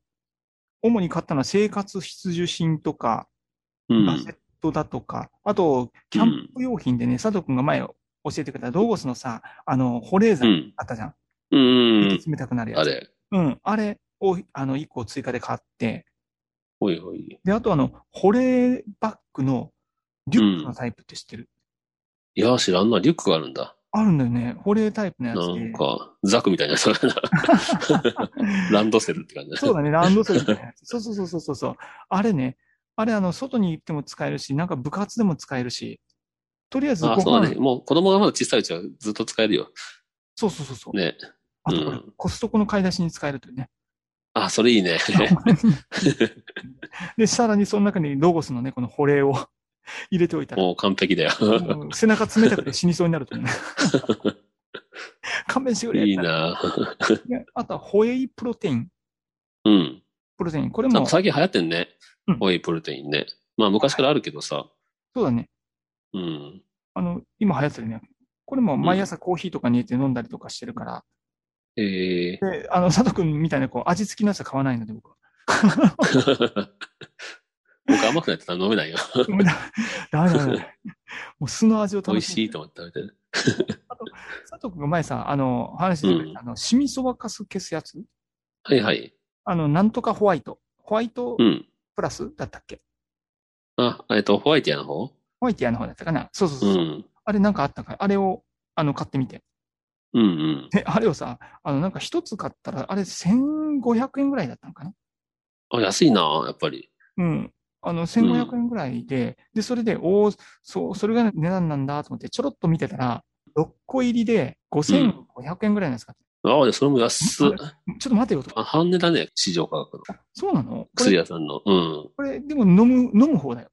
S3: 主に買ったのは生活必需品とか、
S2: うん。
S3: ガジェットだとか、あと、キャンプ用品でね、佐藤くんが前教えてくれたロゴスのさ、あの、保冷剤
S2: うん。
S3: あったじゃん。
S2: うん。
S3: 息冷たくなるやつ。
S2: あれ。
S3: うん。あれを、あの、1個追加で買って、
S2: ほいほい。
S3: で、あとあの、保冷バッグのリュックのタイプって知ってる、
S2: いや、知らんな。リュックがあるんだ。
S3: あるんだよね。保冷タイプのやつ
S2: な
S3: で
S2: ん。か、ザクみたいなやつだな。ランドセルって感じだ
S3: そうだね、ランドセルみたいなやつ。そうそうそうそうそう。あれね、あれあの、外に行っても使えるし、なんか部活でも使えるし、とりあえずご
S2: あ、そうだ
S3: 飯、
S2: ね。もう子供がまだ小さいうちはずっと使えるよ。
S3: そうそうそうそう。
S2: ね。
S3: あとこれ、
S2: うん
S3: コストコの買い出しに使えるというね。
S2: あ、それいいね。
S3: で、さらにその中にロゴスのね、この保冷を 入れておいたら、
S2: もう完璧だよ。
S3: 背中冷たくて死にそうになるというね。勘弁してくれ。
S2: いいな。
S3: であとは、ホエイプロテイン。
S2: うん。
S3: プロテイン。これも、
S2: 最近流行ってんね
S3: うん。
S2: ホエイプロテインね。まあ昔からあるけどさ。
S3: そうだね。
S2: うん。
S3: あの、今流行ってるね。これも毎朝コーヒーとかに入れて飲んだりとかしてるから。
S2: ええ
S3: で、あの、佐藤くんみたいなこう味付きのやつは買わないので、僕は。
S2: 僕甘くないと飲めないよ。
S3: ダメだダメだ。もう酢の味を
S2: 美味
S3: 楽しみ
S2: しいと思って食べてる。
S3: 佐藤くんが前さ、あの、話してくれた、あの、シミそばかす消すやつ？
S2: はいはい。
S3: あの、なんとかホワイト。ホワイト
S2: うん。
S3: プラスだったっけ、
S2: あ、えっと、ホワイトやの方？
S3: ホワイトやの方だったかな？そうそうそうう。
S2: ん。
S3: あれなんかあったかあれを、あの、買ってみて。
S2: うんうん。
S3: で、あれをさ、あの、なんか一つ買ったら、あれ1500円ぐらいだったのかな？
S2: あ、安いな、やっぱり。
S3: うん。あの、1500円ぐらいで、で、それで、おーそう、それが値段なんだと思って、ちょろっと見てたら、6個入りで5500円ぐらいなんですか、
S2: ああ、それも安っ。
S3: ちょっと待てよと。
S2: あ半値だね、市場価格の。
S3: そうなの？こ
S2: 薬
S3: れ、
S2: 屋さんの。うん。
S3: これ、でも飲む、飲む方だよ。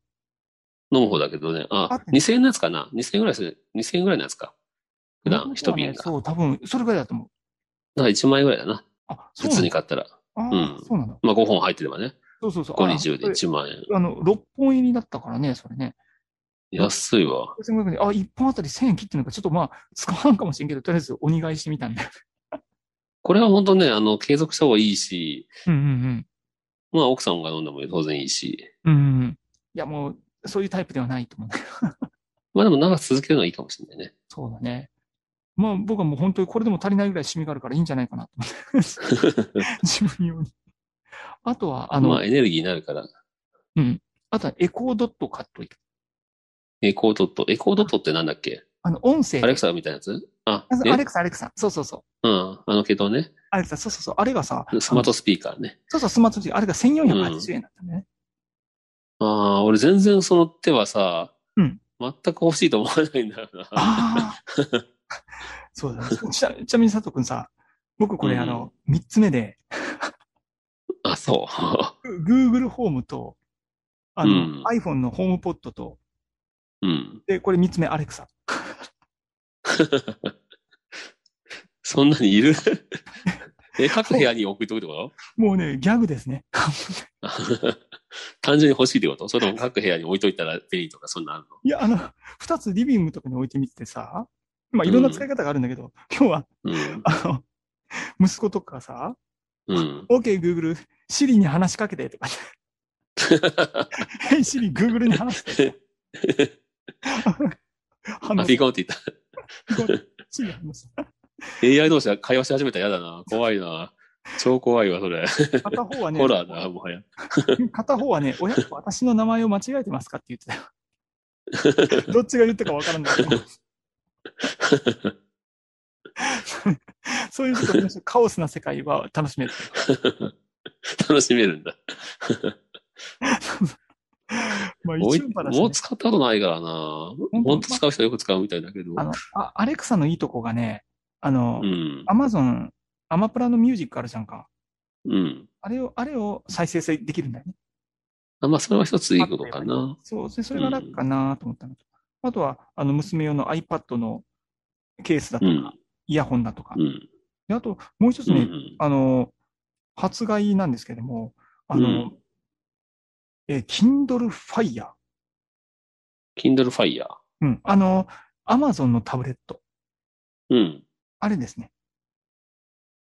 S2: 飲む方だけどね。あ
S3: あ、
S2: 2000円のやつかな ?2000 円ぐらいする。2000円ぐらいのやつか。普段、一瓶が。
S3: ねそう、多分、それぐらいだと思う。
S2: だから1万円ぐらいだな。
S3: あ、そう
S2: 普通に買ったら。
S3: あー
S2: うん
S3: そうなの。
S2: まあ5本入ってればね。
S3: そうそうそう。
S2: 5、
S3: あ
S2: 20で
S3: これ
S2: 1万円。
S3: あの、6本入りだったからね、それね。
S2: 安いわ。
S3: 1500円で、あ、1本あたり1000円切ってるのか、ちょっとまあ、使わんかもしれんけど、とりあえずお願いしてみたんだよ。
S2: これは本当ね、あの、継続した方がいいし、
S3: うんうん
S2: まあ奥さんが飲んでも当然いいし。
S3: うん。うんうんうん。いや、もう、そういうタイプではないと思う。
S2: まあでも長く続けるのはいいかもしれないね。
S3: そうだね。まあ、僕はもう本当にこれでも足りないぐらいシミがあるからいいんじゃないかなと思って。自分用に。あとは、あの、
S2: まあエネルギーになるから。
S3: うん。あとは Echo Dot 買っといて。
S2: Echo Dot？Echo Dot ってなんだっけ？
S3: あの、音声。
S2: アレクサみたいなやつ？あ
S3: アレクサ、アレクサ。そうそうそう。
S2: うん。あのけどね。
S3: アレクサ、そうそうそう。あれがさ、
S2: スマートスピーカーね。
S3: そうそう、スマートフォン、あれが1480円だったね。
S2: ああ、俺全然その手はさ、
S3: うん
S2: 全く欲しいと思わないんだよな。
S3: ああ。そうだね。ちなみに佐藤くんさ、僕これ、
S2: うん
S3: あの、三つ目で、
S2: あ、そう。
S3: Google ホームと、あの、
S2: うん
S3: iPhone のホームポットと、
S2: うん。
S3: で、これ三つ目、アレクサ。
S2: そんなにいる？え、各部屋に置くってこ
S3: もうね、ギャグですね。
S2: と 単純に欲しいってこと？それとも各部屋に置いといたら便利とかそんなのあるの？
S3: いや、あの、二つリビングとかに置いてみてさ、まあ、いろんな使い方があるんだけど、今日は、
S2: うん。
S3: あの、息子とかさ、
S2: うん。
S3: OK, Google、シリに話しかけてとか、シリ、Google に話して。あ の
S2: あ、ピコンって言った。
S3: シリ話す
S2: AI 同士が会話し始めたら嫌だな。怖いな。超怖いわ、それ。
S3: 片方はね、
S2: ホラーだ、もはや。
S3: 片方はね、親と私の名前を間違えてますかって言ってたよ。どっちが言ったかわからない。そういうちょっとカオスな世界は楽しめる。
S2: 楽しめるんだ。
S3: まあ
S2: もう
S3: 一応話ね
S2: もう使ったことないからな。
S3: 当？
S2: 本当使う人はよく使うみたいだけど。
S3: あの、あアレクサのいいとこがね、あの
S2: う、ん。
S3: アマゾン、アマプラのミュージックあるじゃんか。
S2: うん。
S3: あれを、あれを再生できるんだよね。
S2: あまあ、それは一ついいことかな。
S3: そう、でそれが楽かなと思ったのと。あとは、あの、娘用の iPad のケースだとか、
S2: うん。
S3: イヤホンだとか。
S2: うん。
S3: であと、もう一つね、
S2: うん。
S3: あの、発売なんですけども、あの、
S2: うん
S3: えー Kindle Fire。
S2: Kindle Fire。
S3: うん。あの、Amazon のタブレット。
S2: うん。
S3: あれですね。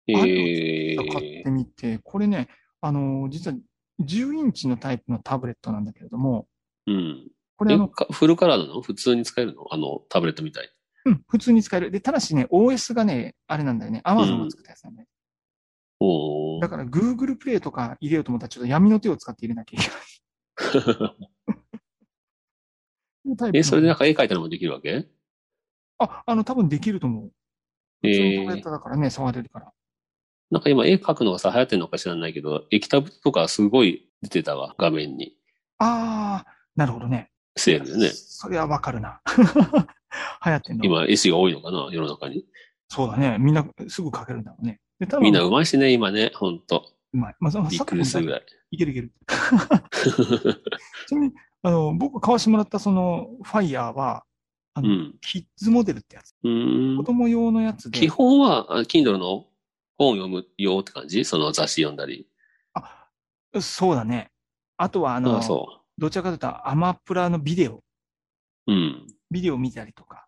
S2: え
S3: あれを買って
S2: ー。
S3: みて、これね、あの、実は10インチのタイプのタブレットなんだけれども、
S2: うん。
S3: これあの、
S2: フルカラーなの？普通に使えるの？あの、タブレットみたい。
S3: うん、普通に使える。で、ただしね、OS がね、あれなんだよね。Amazon が作ったやつなんだよ。
S2: おー
S3: だから Google プレイとか入れようと思ったらちょっと闇の手を使って入れなきゃいけ ない。
S2: え、それでなんか絵描いたのもできるわけ？
S3: あ、あの、多分できると思う。
S2: え
S3: 普通のタブレッ
S2: ー
S3: トだからね、触れるから。
S2: なんか今絵描くのがさ、流行ってるのか知らないけど、液タブとかすごい出てたわ、画面に。
S3: ああ、なるほどね。
S2: セールでね。
S3: それはわかるな。流行ってんの？
S2: 今、絵師が多いのかな？世の中に。
S3: そうだね。みんなすぐ書けるんだろうね。で、多分
S2: みんな上手いしね、今ね、ほんと。
S3: うまい。まあ、
S2: びっくりするぐらい。
S3: いけるいける。ちなみに、あの、僕買わしてもらったその、ファイヤーは、あの、
S2: うん。
S3: キッズモデルってやつ。
S2: うーん。
S3: 子供用のやつで。
S2: 基本は、あ Kindle の本読むよって感じ？その雑誌読んだり。
S3: そうだね。あとは、あ
S2: あ
S3: の、
S2: あ、そ
S3: どちらかというと、アマプラのビデオ、
S2: う。うん。
S3: ビデオ見たりとか、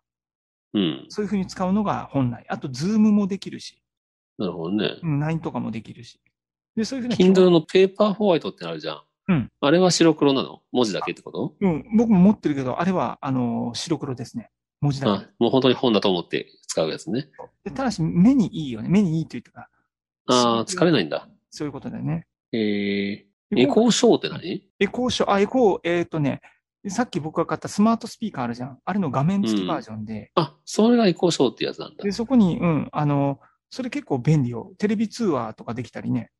S2: うん。
S3: そういう風に使うのが本来。あと、ズームもできるし、
S2: なるほどね。
S3: うん LINE とかもできるし。で、そういうふうな。
S2: Kindle のペーパーホワイトってあるじゃん。
S3: うん。
S2: あれは白黒なの？文字だけってこと？
S3: うん、僕も持ってるけど、あれは、あの、白黒ですね。文字だ
S2: あ
S3: け。
S2: もう本当に本だと思って使うやつね。
S3: でただし、目にいいよね。目にいいと言ってか。
S2: ああ、疲れないんだ。
S3: そういうことだよね。
S2: えー、エコーショーって何？
S3: エコーショー、あ、エコー、えっ、とね、さっき僕が買ったスマートスピーカーあるじゃん。あれの画面付きバージョンで、
S2: あ、それがエコーショーってやつなんだ
S3: で、。そこに、うん、あの、それ結構便利よ。テレビ通話とかできたりね。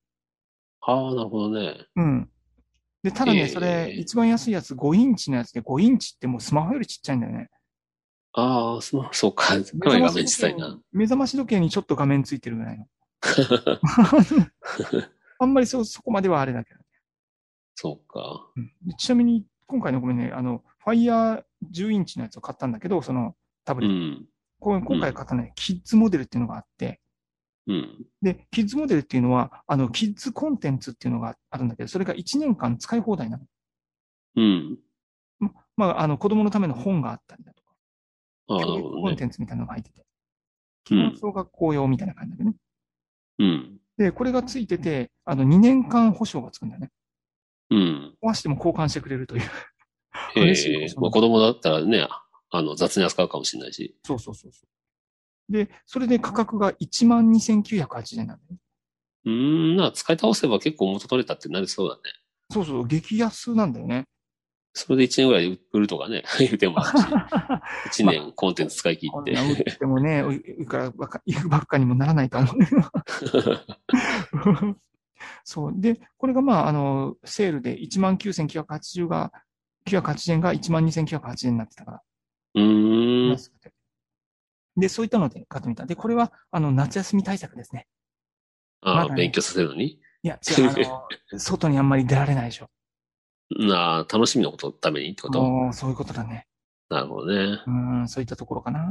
S2: ああ、なるほどね。
S3: うん。で、ただね、
S2: えー
S3: それ、一番安いやつ5インチのやつで、5インチってもうスマホよりちっちゃいんだよね。
S2: ああ、スマホ、そうか。かなり画面小さいな。
S3: 目覚まし時計にちょっと画面ついてるぐらいの。あんまりそ、そこまではあれだけど。
S2: そうか。
S3: うんでちなみに、今回のごめんね、あの、ファイヤー10インチのやつを買ったんだけど、そのタブ
S2: う
S3: レット。う今回買ったね、キッズモデルっていうのがあって、
S2: うん。
S3: で、キッズモデルっていうのは、あの、キッズコンテンツっていうのがあるんだけど、それが1年間使い放題なの。
S2: うん。
S3: まあ、あの、子供のための本があったりだとか、
S2: ああ、な
S3: 教。育コンテンツみたいなのが入ってて、基
S2: うん
S3: 本小学校用みたいな感じだけどね。
S2: うん。
S3: で、これがついてて、あの、2年間保証がつくんだよね。
S2: うん。
S3: 壊しても交換してくれるという。
S2: ええ まあ子供だったらね、あの、雑に扱うかもしれないし。
S3: そうそうそうそう。で、それで価格が12,980円なんだよね。
S2: うーん、な、使い倒せば結構元取れたってなりそうだね。
S3: そうそう、激安なんだよね。
S2: それで1年ぐらいで売るとかね、言うてもあるし、1年コンテンツ使い切っ
S3: こんな売っててもね、いくらばっか、ばっかにもならないと思う。そう。で、これがまあ、あの、セールで19,980が、980円が12,980円になってたから、
S2: うーん。
S3: 安くて。で、そういったので買ってみた。で、これは、あの、夏休み対策ですね。
S2: ああ、
S3: ね
S2: 勉強させるのに？
S3: いや、違う、あの、外にあんまり出られないでしょ。
S2: なあ、楽しみのことためにってこと？
S3: そういうことだね。
S2: なるほどね。
S3: うん、そういったところかな。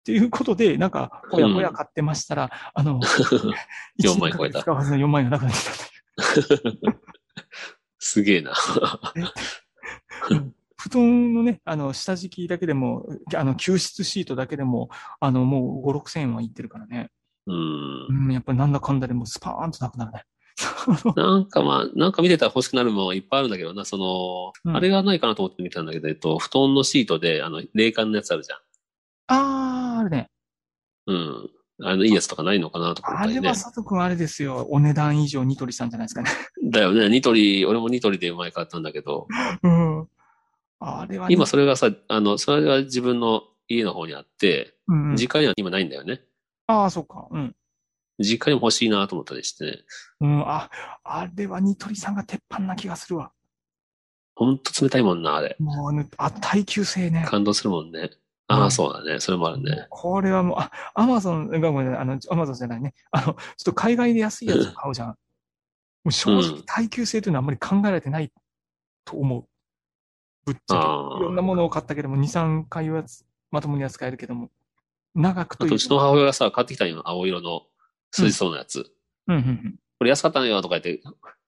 S3: っていうことで、なんか、ほやほや買ってましたら、あの、
S2: 4万円超えた
S3: 使うはずの4万円がなくなってた。
S2: すげえな。
S3: 布団のね、あの、下敷きだけでも、あの、救出シートだけでも、あの、もう5、6千円はいってるからね。
S2: うん。
S3: うん、やっぱりなんだかんだでもうスパーンとなくなるね。
S2: なんかまあ、なんか見てたら欲しくなるものはいっぱいあるんだけどな、その、
S3: うん
S2: あれがないかなと思って見たんだけど、えっと、布団のシートで、あの、冷感のやつあるじゃん。
S3: あー、あるね。
S2: うん。あの、いいやつとかないのかなとかね
S3: あれは。佐藤くんあれですよ。お値段以上ニトリさんじゃないですかね。
S2: だよね。ニトリ、俺もニトリで前買ったんだけど、
S3: うん。あれはね
S2: 今それがさ、あの、それが自分の家の方にあって、
S3: うんうん、
S2: 実家には今ないんだよね。
S3: ああ、そうか。うん。
S2: 実家にも欲しいなと思ったりしてね。
S3: うん、あ、あれはニトリさんが鉄板な気がするわ。
S2: ほんと冷たいもんな、あれ。
S3: もうね、あ、耐久性ね。
S2: 感動するもんね。ああ、
S3: うん
S2: そうだね。それもあるね。
S3: これはもう、あ、アマゾン、ごめんあの、アマゾンじゃないね。あの、ちょっと海外で安いやつを買うじゃん。もう正直
S2: うん
S3: 耐久性というのはあんまり考えられてないと思う。ぶっちゃけ。いろんなものを買ったけども、2、3回はつまともに扱えるけども、長くという
S2: あと、うちの母親がさ、買ってきたんよ。青色の筋そうなやつ。
S3: うんうんうん。
S2: これ安かったのよとか言って、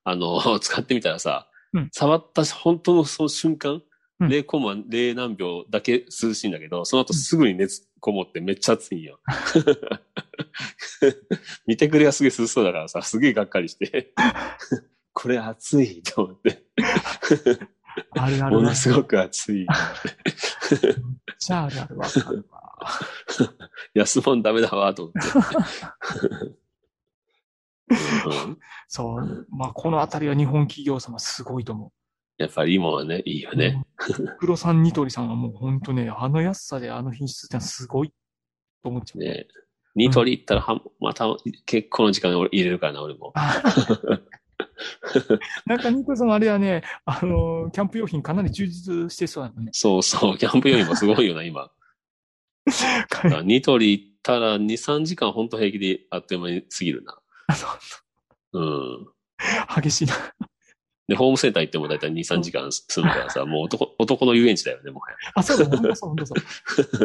S2: あの、使ってみたらさ、
S3: うん
S2: 触った本当のその瞬間、
S3: うん
S2: 0コマ0何秒だけ涼しいんだけど、その後すぐに熱こもってめっちゃ暑いんよ。見てくれがすげえ涼しそうだからさ、すげえがっかりして。これ暑いと思って。
S3: あるある。
S2: ものすごく暑い。
S3: じゃああるあるわかるわ。
S2: 安物ダメだわ、と思って。うん
S3: そう。まあ、このあたりは日本企業様すごいと思う。
S2: やっぱりいいもんはね、いいよね。
S3: 黒さんニトリさんはもう本当ね、あの安さであの品質ってすごいと思っちゃう。
S2: ねニトリ行ったらは、また結構の時間俺入れるからな、俺も。
S3: なんかニトリさんもあれはね、あの、キャンプ用品かなり充実してそうなのね。
S2: そうそう、キャンプ用品もすごいよな、今。ニトリ行ったら2、3時間ほんと平気であっという間に過ぎるな。うん。
S3: 激しいな。
S2: で、ホームセンター行ってもだいたい2、3時間するからさ、もう男、男の遊園地だよね、もはや。
S3: あ、そうだ、本当そう、本当そ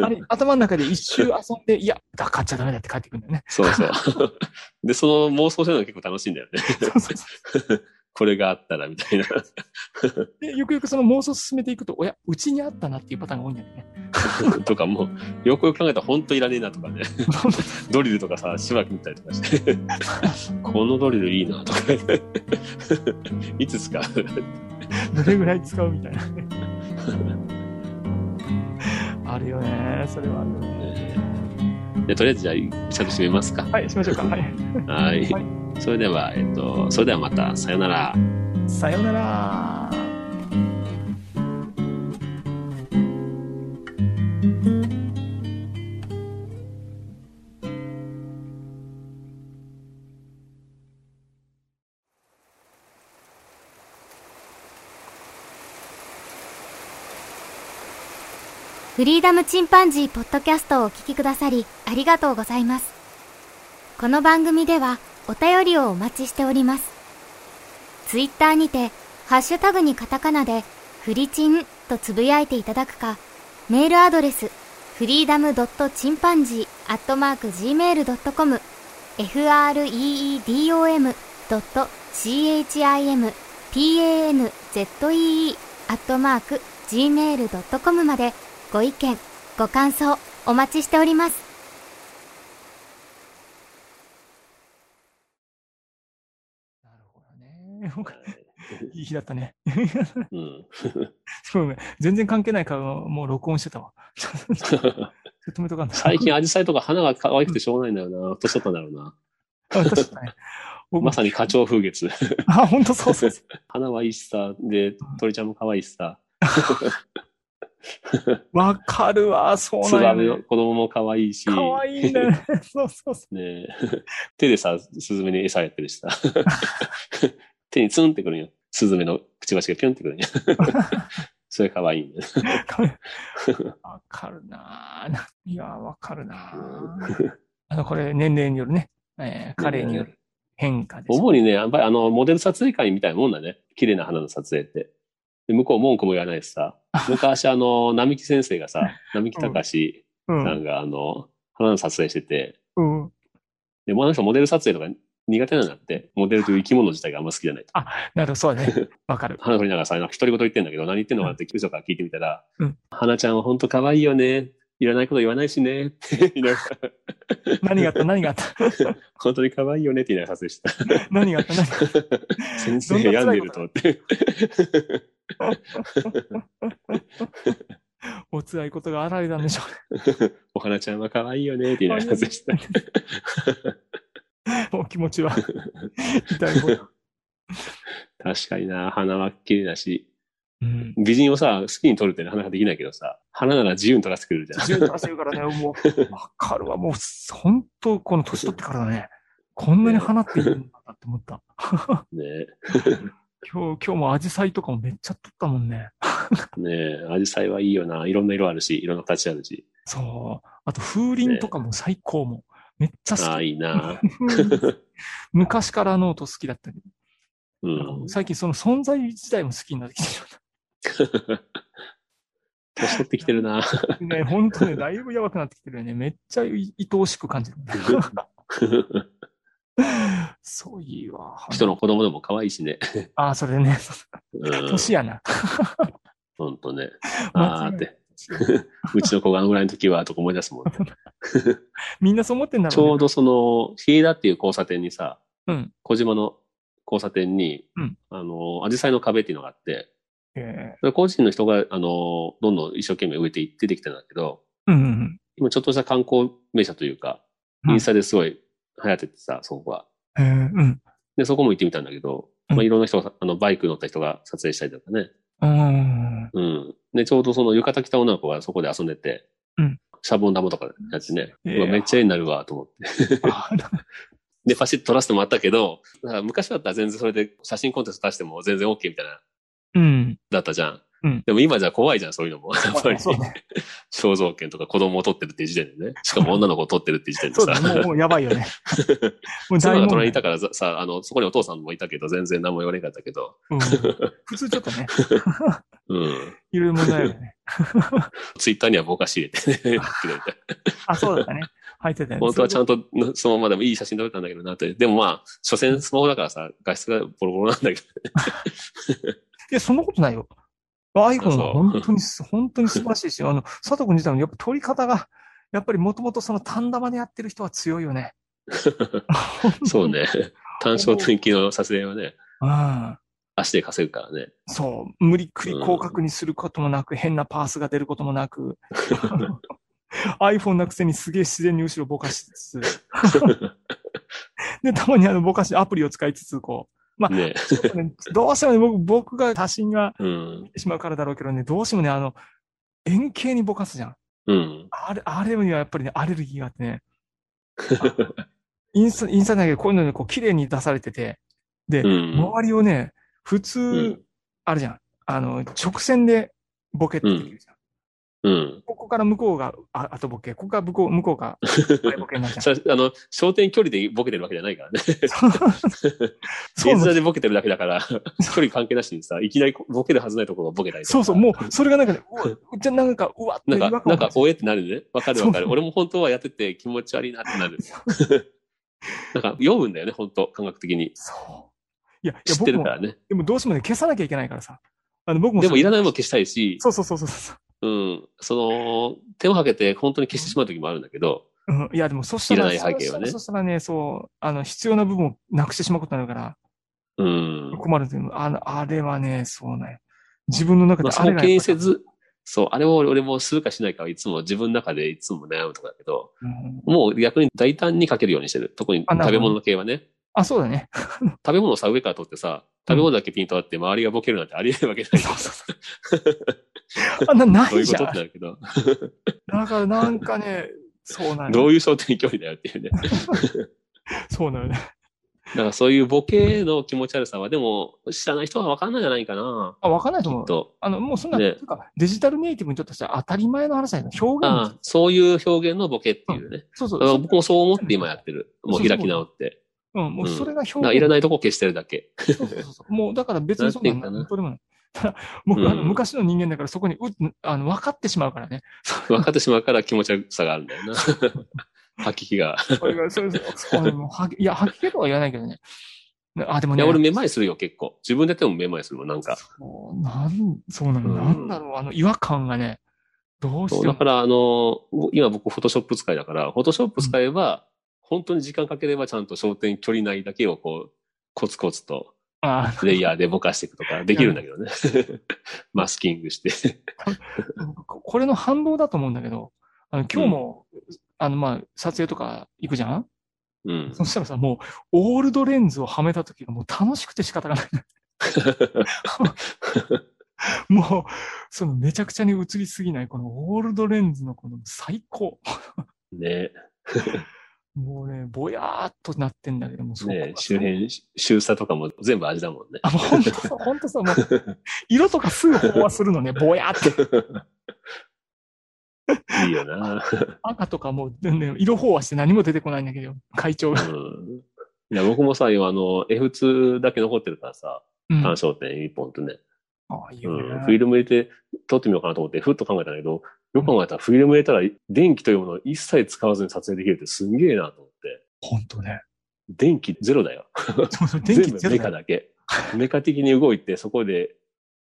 S3: う。あれ、頭の中で一周遊んで、いや、だ買っちゃダメだって帰ってくるんだよね。
S2: そうそう。で、その妄想してるのが結構楽しいんだよね。
S3: そうそうそ
S2: これがあったら、みたいな。
S3: うで、よくよくその妄想進めていくと、おや、うちにあったなっていうパターンが多いんだよね。
S2: とかもう、よくよく考えたら本当いらねえなとかね。ドリルとかさ、しばらく見たりとかして。このドリルいいなとか。いつ使う？
S3: どれぐらい使うみたいなね。あるよね。それはあるよね。
S2: でとりあえずじゃあ、ちゃんと締めますか。
S3: はい、しましょうか。はい。
S2: はい。
S3: はい
S2: それでは、えっと、それではまた、さよなら。
S3: さようなら。
S1: フリーダムチンパンジーポッドキャストをお聞きくださりありがとうございます。この番組ではお便りをお待ちしております。ツイッターにて、ハッシュタグにカタカナで、フリチンとつぶやいていただくか、メールアドレス、フリーダムドットチンパンジーアットマーク Gmail.com、freedom ドット chimpanzee アットマーク Gmail.com までご意見、ご感想お待ちしております。
S3: なるほどね。いい日だったね。
S2: うん。
S3: そうね。全然関係ないから、もう録音してたわ。ちょっと止めとか
S2: 最近、アジサイとか花が可愛くてしょうがないんだよな。年取ったんだろうな。
S3: あ確かにね。僕
S2: まさに花鳥風月。
S3: あ、本当そうそうそう。
S2: 花はいいしさ、で、鳥ちゃんも可愛いしさ、
S3: わかるわ、そう
S2: ツ
S3: なんや、ね。
S2: バメの子供も可愛いし、
S3: かわいいね。そうそうそ
S2: ねえ手でさ、スズメに餌やってるしさ、手にツンってくるんよ。スズメのくちばしがピョンってくるんよ。それ可愛いんだよ。
S3: う。わかるなぁいや、わかるなぁあの、これ、年齢によるね、えー、彼による変化です。
S2: 主にね、やっぱりあの、モデル撮影会みたいなもんだね。綺麗な花の撮影って。で向こう文句も言わないしさ。昔あの、並木先生がさ、並木隆
S3: うん。
S2: さんがあの、花の撮影してて、
S3: うん。
S2: でもあの人モデル撮影とか苦手なんだって。モデルという生き物自体があんま好きじゃないと。
S3: なるほど、そうだね。わかる。
S2: 花振りながらさ、独り言言ってんだけど、何言ってんのかなって後ろから聞いてみたら、
S3: うん
S2: 花ちゃんは本当可愛いよね。いらないこと言わないしね。って言いながら
S3: 何があった？何があった？
S2: 本当に可愛いよねって言いながら撮影した。
S3: 何があった？何？があった
S2: 先生病んでると思って。
S3: お辛いことがあられたんでしょ
S2: お花ちゃんは可愛いよね、って言いながら撮影した。
S3: お気持ちは。痛いほど。
S2: 確かにな、花は綺麗だし、
S3: うん。
S2: 美人をさ、好きに撮るってなかなかできないけどさ、花なら自由に撮らせてくれるじゃん。
S3: 自由に出せるからね、もう、わかるわ。もう、本当この年取ってからだね。こんなに花っていいんだって思った。
S2: ね
S3: 今日、今日もアジサイとかもめっちゃ撮ったもんね。
S2: ねえ、アジサイはいいよな。いろんな色あるし、いろんな形あるし。
S3: そう。あと風鈴とかも最高も。めっちゃ好き。
S2: ああ、いいな。
S3: 昔からノート好きだったけ
S2: う
S3: ど、
S2: ん。
S3: 最近その存在自体も好きになってきてしまっ
S2: 年取ってきてるな。
S3: た。ね、本当ね、だいぶやばくなってきてるよね。めっちゃい愛おしく感じる。そういいわ。
S2: 人の子供でも可愛いしね。
S3: ああ、それね。
S2: うん。
S3: 年やな。
S2: ほんとね。ああって。うちの子があのぐらいの時は、とか思い出すもん。
S3: みんなそう思ってんだろうね。
S2: ちょうどその、日枝っていう交差点にさ、
S3: うん。
S2: 小島の交差点に、
S3: うん
S2: あの、アジサイの壁っていうのがあって、
S3: え
S2: それ個人の人が、あの、どんどん一生懸命植えていってできたんだけど、
S3: えうんうん
S2: 今ちょっとした観光名所というか、
S3: うん
S2: インスタですごい流行っててさ、そこは。
S3: うん。ええうん。
S2: で、そこも行ってみたんだけど、
S3: うん
S2: まあ、いろんな人が、あの、バイク乗った人が撮影したりとかね。
S3: うん。
S2: うん。で、ちょうどその浴衣着た女の子がそこで遊んでて、
S3: うん
S2: シャボン玉とかやってね、
S3: いや
S2: うわめっちゃ絵になるわ、と思って。
S3: あ
S2: で、パシッと撮らせてもらったけど、だから昔だったら全然それで写真コンテスト出しても全然 OK みたいな、
S3: うん。
S2: だったじゃん。
S3: うん
S2: でも今じゃ怖いじゃん、そういうのも。やっぱり、
S3: そうね。
S2: 肖像権とか子供を撮ってるっていう時点でね。しかも女の子を撮ってるっていう時点でさ。
S3: もう、やばいよね。もう
S2: 妻が隣にいたからさ、あの、そこにお父さんもいたけど、全然何も言われなかったけど、
S3: うん普通ちょっとね、
S2: うん。
S3: いろいろ問題あるよね。
S2: ツイッターにはぼかし入れてね、
S3: あ、そうだったね。入ってたよね。
S2: 本当はちゃ
S3: ん
S2: んとそのままでもいい写真撮れたんだけどなって。でもまあ、所詮スマホだからさ、画質がボロボロなんだけど。
S3: いや、そんなことないよ。iPhone 本当にす、本当に素晴らしいし、あの、佐藤君自体もやっぱ撮り方が、やっぱりもともとその単玉でやってる人は強いよね。
S2: そうね。単焦点機の撮影はね、
S3: うん。
S2: 足で稼ぐからね。
S3: そう。無理くり広角にすることもなく、変なパースが出ることもなく、iPhone なくせにすげえ自然に後ろぼかしつつ、で、たまにあのぼかし、アプリを使いつつ、こまあ
S2: ね。
S3: ね どうしてもね、僕、僕が写真が
S2: うん
S3: 見。てしまうからだろうけどね、どうしてもね、あの、円形にぼかすじゃん。
S2: うん。
S3: あれ、あれにはやっぱりね、アレルギーがあってね、インスタ、インスタだけどこういうのね、こう、綺麗に出されてて、で、
S2: うん。
S3: 周りをね、普通、
S2: うん
S3: あるじゃん。あの、直線でボケってできるじゃん。
S2: うん。
S3: ここから向こうが、あ、あとボケ、ここから向こう、向こうが、前ボケになるじゃん。
S2: それあの、焦点距離でボケてるわけじゃないからね。
S3: そう
S2: 現在でボケてるだけだから、距離関係なしにさ、いきなりボケるはずないところがボケたりとか
S3: そうそう、もう、それがなんかね、うわ、じゃ、なんか、うわって
S2: なんか、なんか、おえってなるね。わかるわかる。俺も本当はやってて気持ち悪いなってなる。なんか、読むんだよね、本当感覚的に。
S3: そう。いや、いや
S2: 知ってるからね。
S3: でもどうしてもね、消さなきゃいけないからさ。あの、僕も
S2: でも、いら
S3: ない。
S2: ないもの消したいし、
S3: そうそうそうそうそう。
S2: うん。その、手をかけて本当に消してしまう時もあるんだけど、
S3: うん、いや、でも、そしたら、
S2: いらない背景はね
S3: そそしたらね、そう、あの、必要な部分をなくしてしまうことになるから、
S2: うん。
S3: 困るっていうの。あの、あれはね、そうね。自分の中
S2: まあ、
S3: で
S2: そこを気にせ
S3: あ
S2: ず、そう、あれを俺もするかしないかはいつも自分の中でいつも悩むとこだけど、
S3: れがうん
S2: もう逆に大胆にかけるようにしてる。特に食べ物系はね。
S3: あ、そうだね。
S2: 食べ物をさ、上から取ってさ、食べ物だけピントあって周りがボケるなんてありえないわけない。
S3: あ、な、な
S2: どういことっ
S3: いうじゃん。
S2: てなるけど、
S3: だからなんかね、そうなんよ。
S2: どういう焦点距離だよっていうね。
S3: そうなのね。
S2: だからそういうボケの気持ち悪さは、でも知らない人はわかんないんじゃないかな。
S3: あ、わかんないと思う。
S2: と。
S3: あの、もうそんな、
S2: ね
S3: デジタルネイティブにとっては当たり前の話だよね。表
S2: あ
S3: 現
S2: あ、そういう表現のボケっていうね。
S3: そうそう
S2: 僕もそう思って今やってる。もう開き直って。
S3: うん、もうそれが表現。
S2: いらないとこ消してるだけ。
S3: そうそうそう。もうだから別にそんな
S2: なん
S3: とでもない。ただ僕、あの、
S2: うん
S3: 昔の人間だからそこに、う、あの、分かってしまうからね。
S2: 分かってしまうから気持ち悪さがあるんだよな。吐き気が。
S3: それが、そもいや、吐き気とは言わないけどね。ねあ、でもね。
S2: いや、俺めまいするよ、結構。自分でやってもめまいするもん、なんか。
S3: そう、なん、そうなの、
S2: うん
S3: なんだろう、あの、違和感がね、どうして
S2: だか。ら、あの、今僕、フォトショップ使いだから、フォトショップ使えば、本当に時間かければちゃんと焦点距離内だけをこう、コツコツと
S3: あ
S2: レイヤーでぼかしていくとかできるんだけどね。マスキングして。
S3: あ、ここれの反動だと思うんだけど、あの、今日も、あの、まあ、撮影とか行くじゃん？
S2: うん。
S3: そしたらさ、もう、オールドレンズをはめた時がもう楽しくて仕方がない。もう、そのめちゃくちゃに映りすぎない、このオールドレンズのこの最高。
S2: ね
S3: もうね、ぼやーっとなってんだけども、そこが
S2: ね周辺、周差とかも全部味だもんね。
S3: あ、もう本当そう、本当そう、もう、色とかすぐ飽和するのね、ぼやーって。
S2: いいよな。
S3: 赤とかもう、ね、色飽和して何も出てこないんだけど、会長が。
S2: うん。いや、僕もさ、今あの、F2 だけ残ってるからさ、
S3: うん。
S2: 単焦点一本とね。
S3: ああ、いいよ
S2: うん。
S3: ね。
S2: フィルム入れて撮ってみようかなと思って、ふっと考えたんだけど、よく考えたらフィルム入れたら電気というものを一切使わずに撮影できるってすんげえなと思って。
S3: 本当ね。
S2: 電気ゼロだよ。
S3: そうそう、電
S2: 全部メカだけ。メカ的に動いて、そこで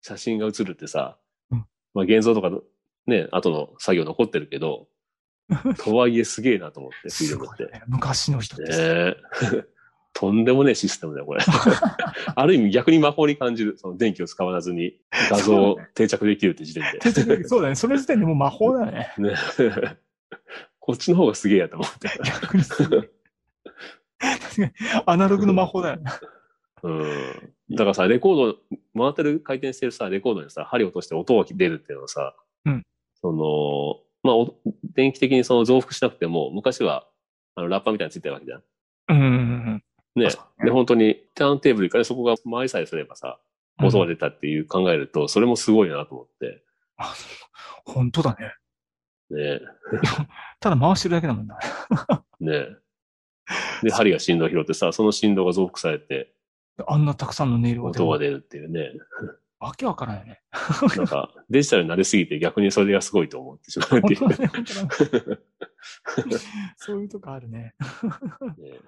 S2: 写真が映るってさ、
S3: うん
S2: まあ現像とかね、後の作業残ってるけど、とはいえすげえなと思って、フィ
S3: す
S2: ルムって。
S3: ね。昔の人ってさ。
S2: ねえとんでもねえシステムだよ、これ。ある意味逆に魔法に感じる。その電気を使わずに画像を定着できるって時点で。
S3: そうだね。その時点でもう魔法だよね。
S2: ねこっちの方がすげえやと思って。
S3: 逆にすごい。確かに、アナログの魔法だよね。
S2: うん。だからさ、レコード、回ってる、回転してるさ、レコードにさ、針を落として音が出るっていうのはさ、
S3: うん
S2: その、まあ、お電気的にその増幅しなくても、昔は、あの、ラッパーみたいについてるわけじゃん
S3: うん。
S2: ねで、本当に、ターンテーブルからそこが回りさえすればさ、音が出たっていう考えると、それもすごいなと思って。
S3: あ本当だね。
S2: ね
S3: ただ回してるだけだもんな。
S2: ねで、針が振動を拾ってさ、その振動が増幅されて、
S3: あんなたくさんのネイルが出る。
S2: 音が出るっていうね。
S3: わけわからないね。
S2: なんか、デジタルに慣れすぎて逆にそれがすごいと思ってしまうっていう。
S3: そういうとこあるね。
S2: ね。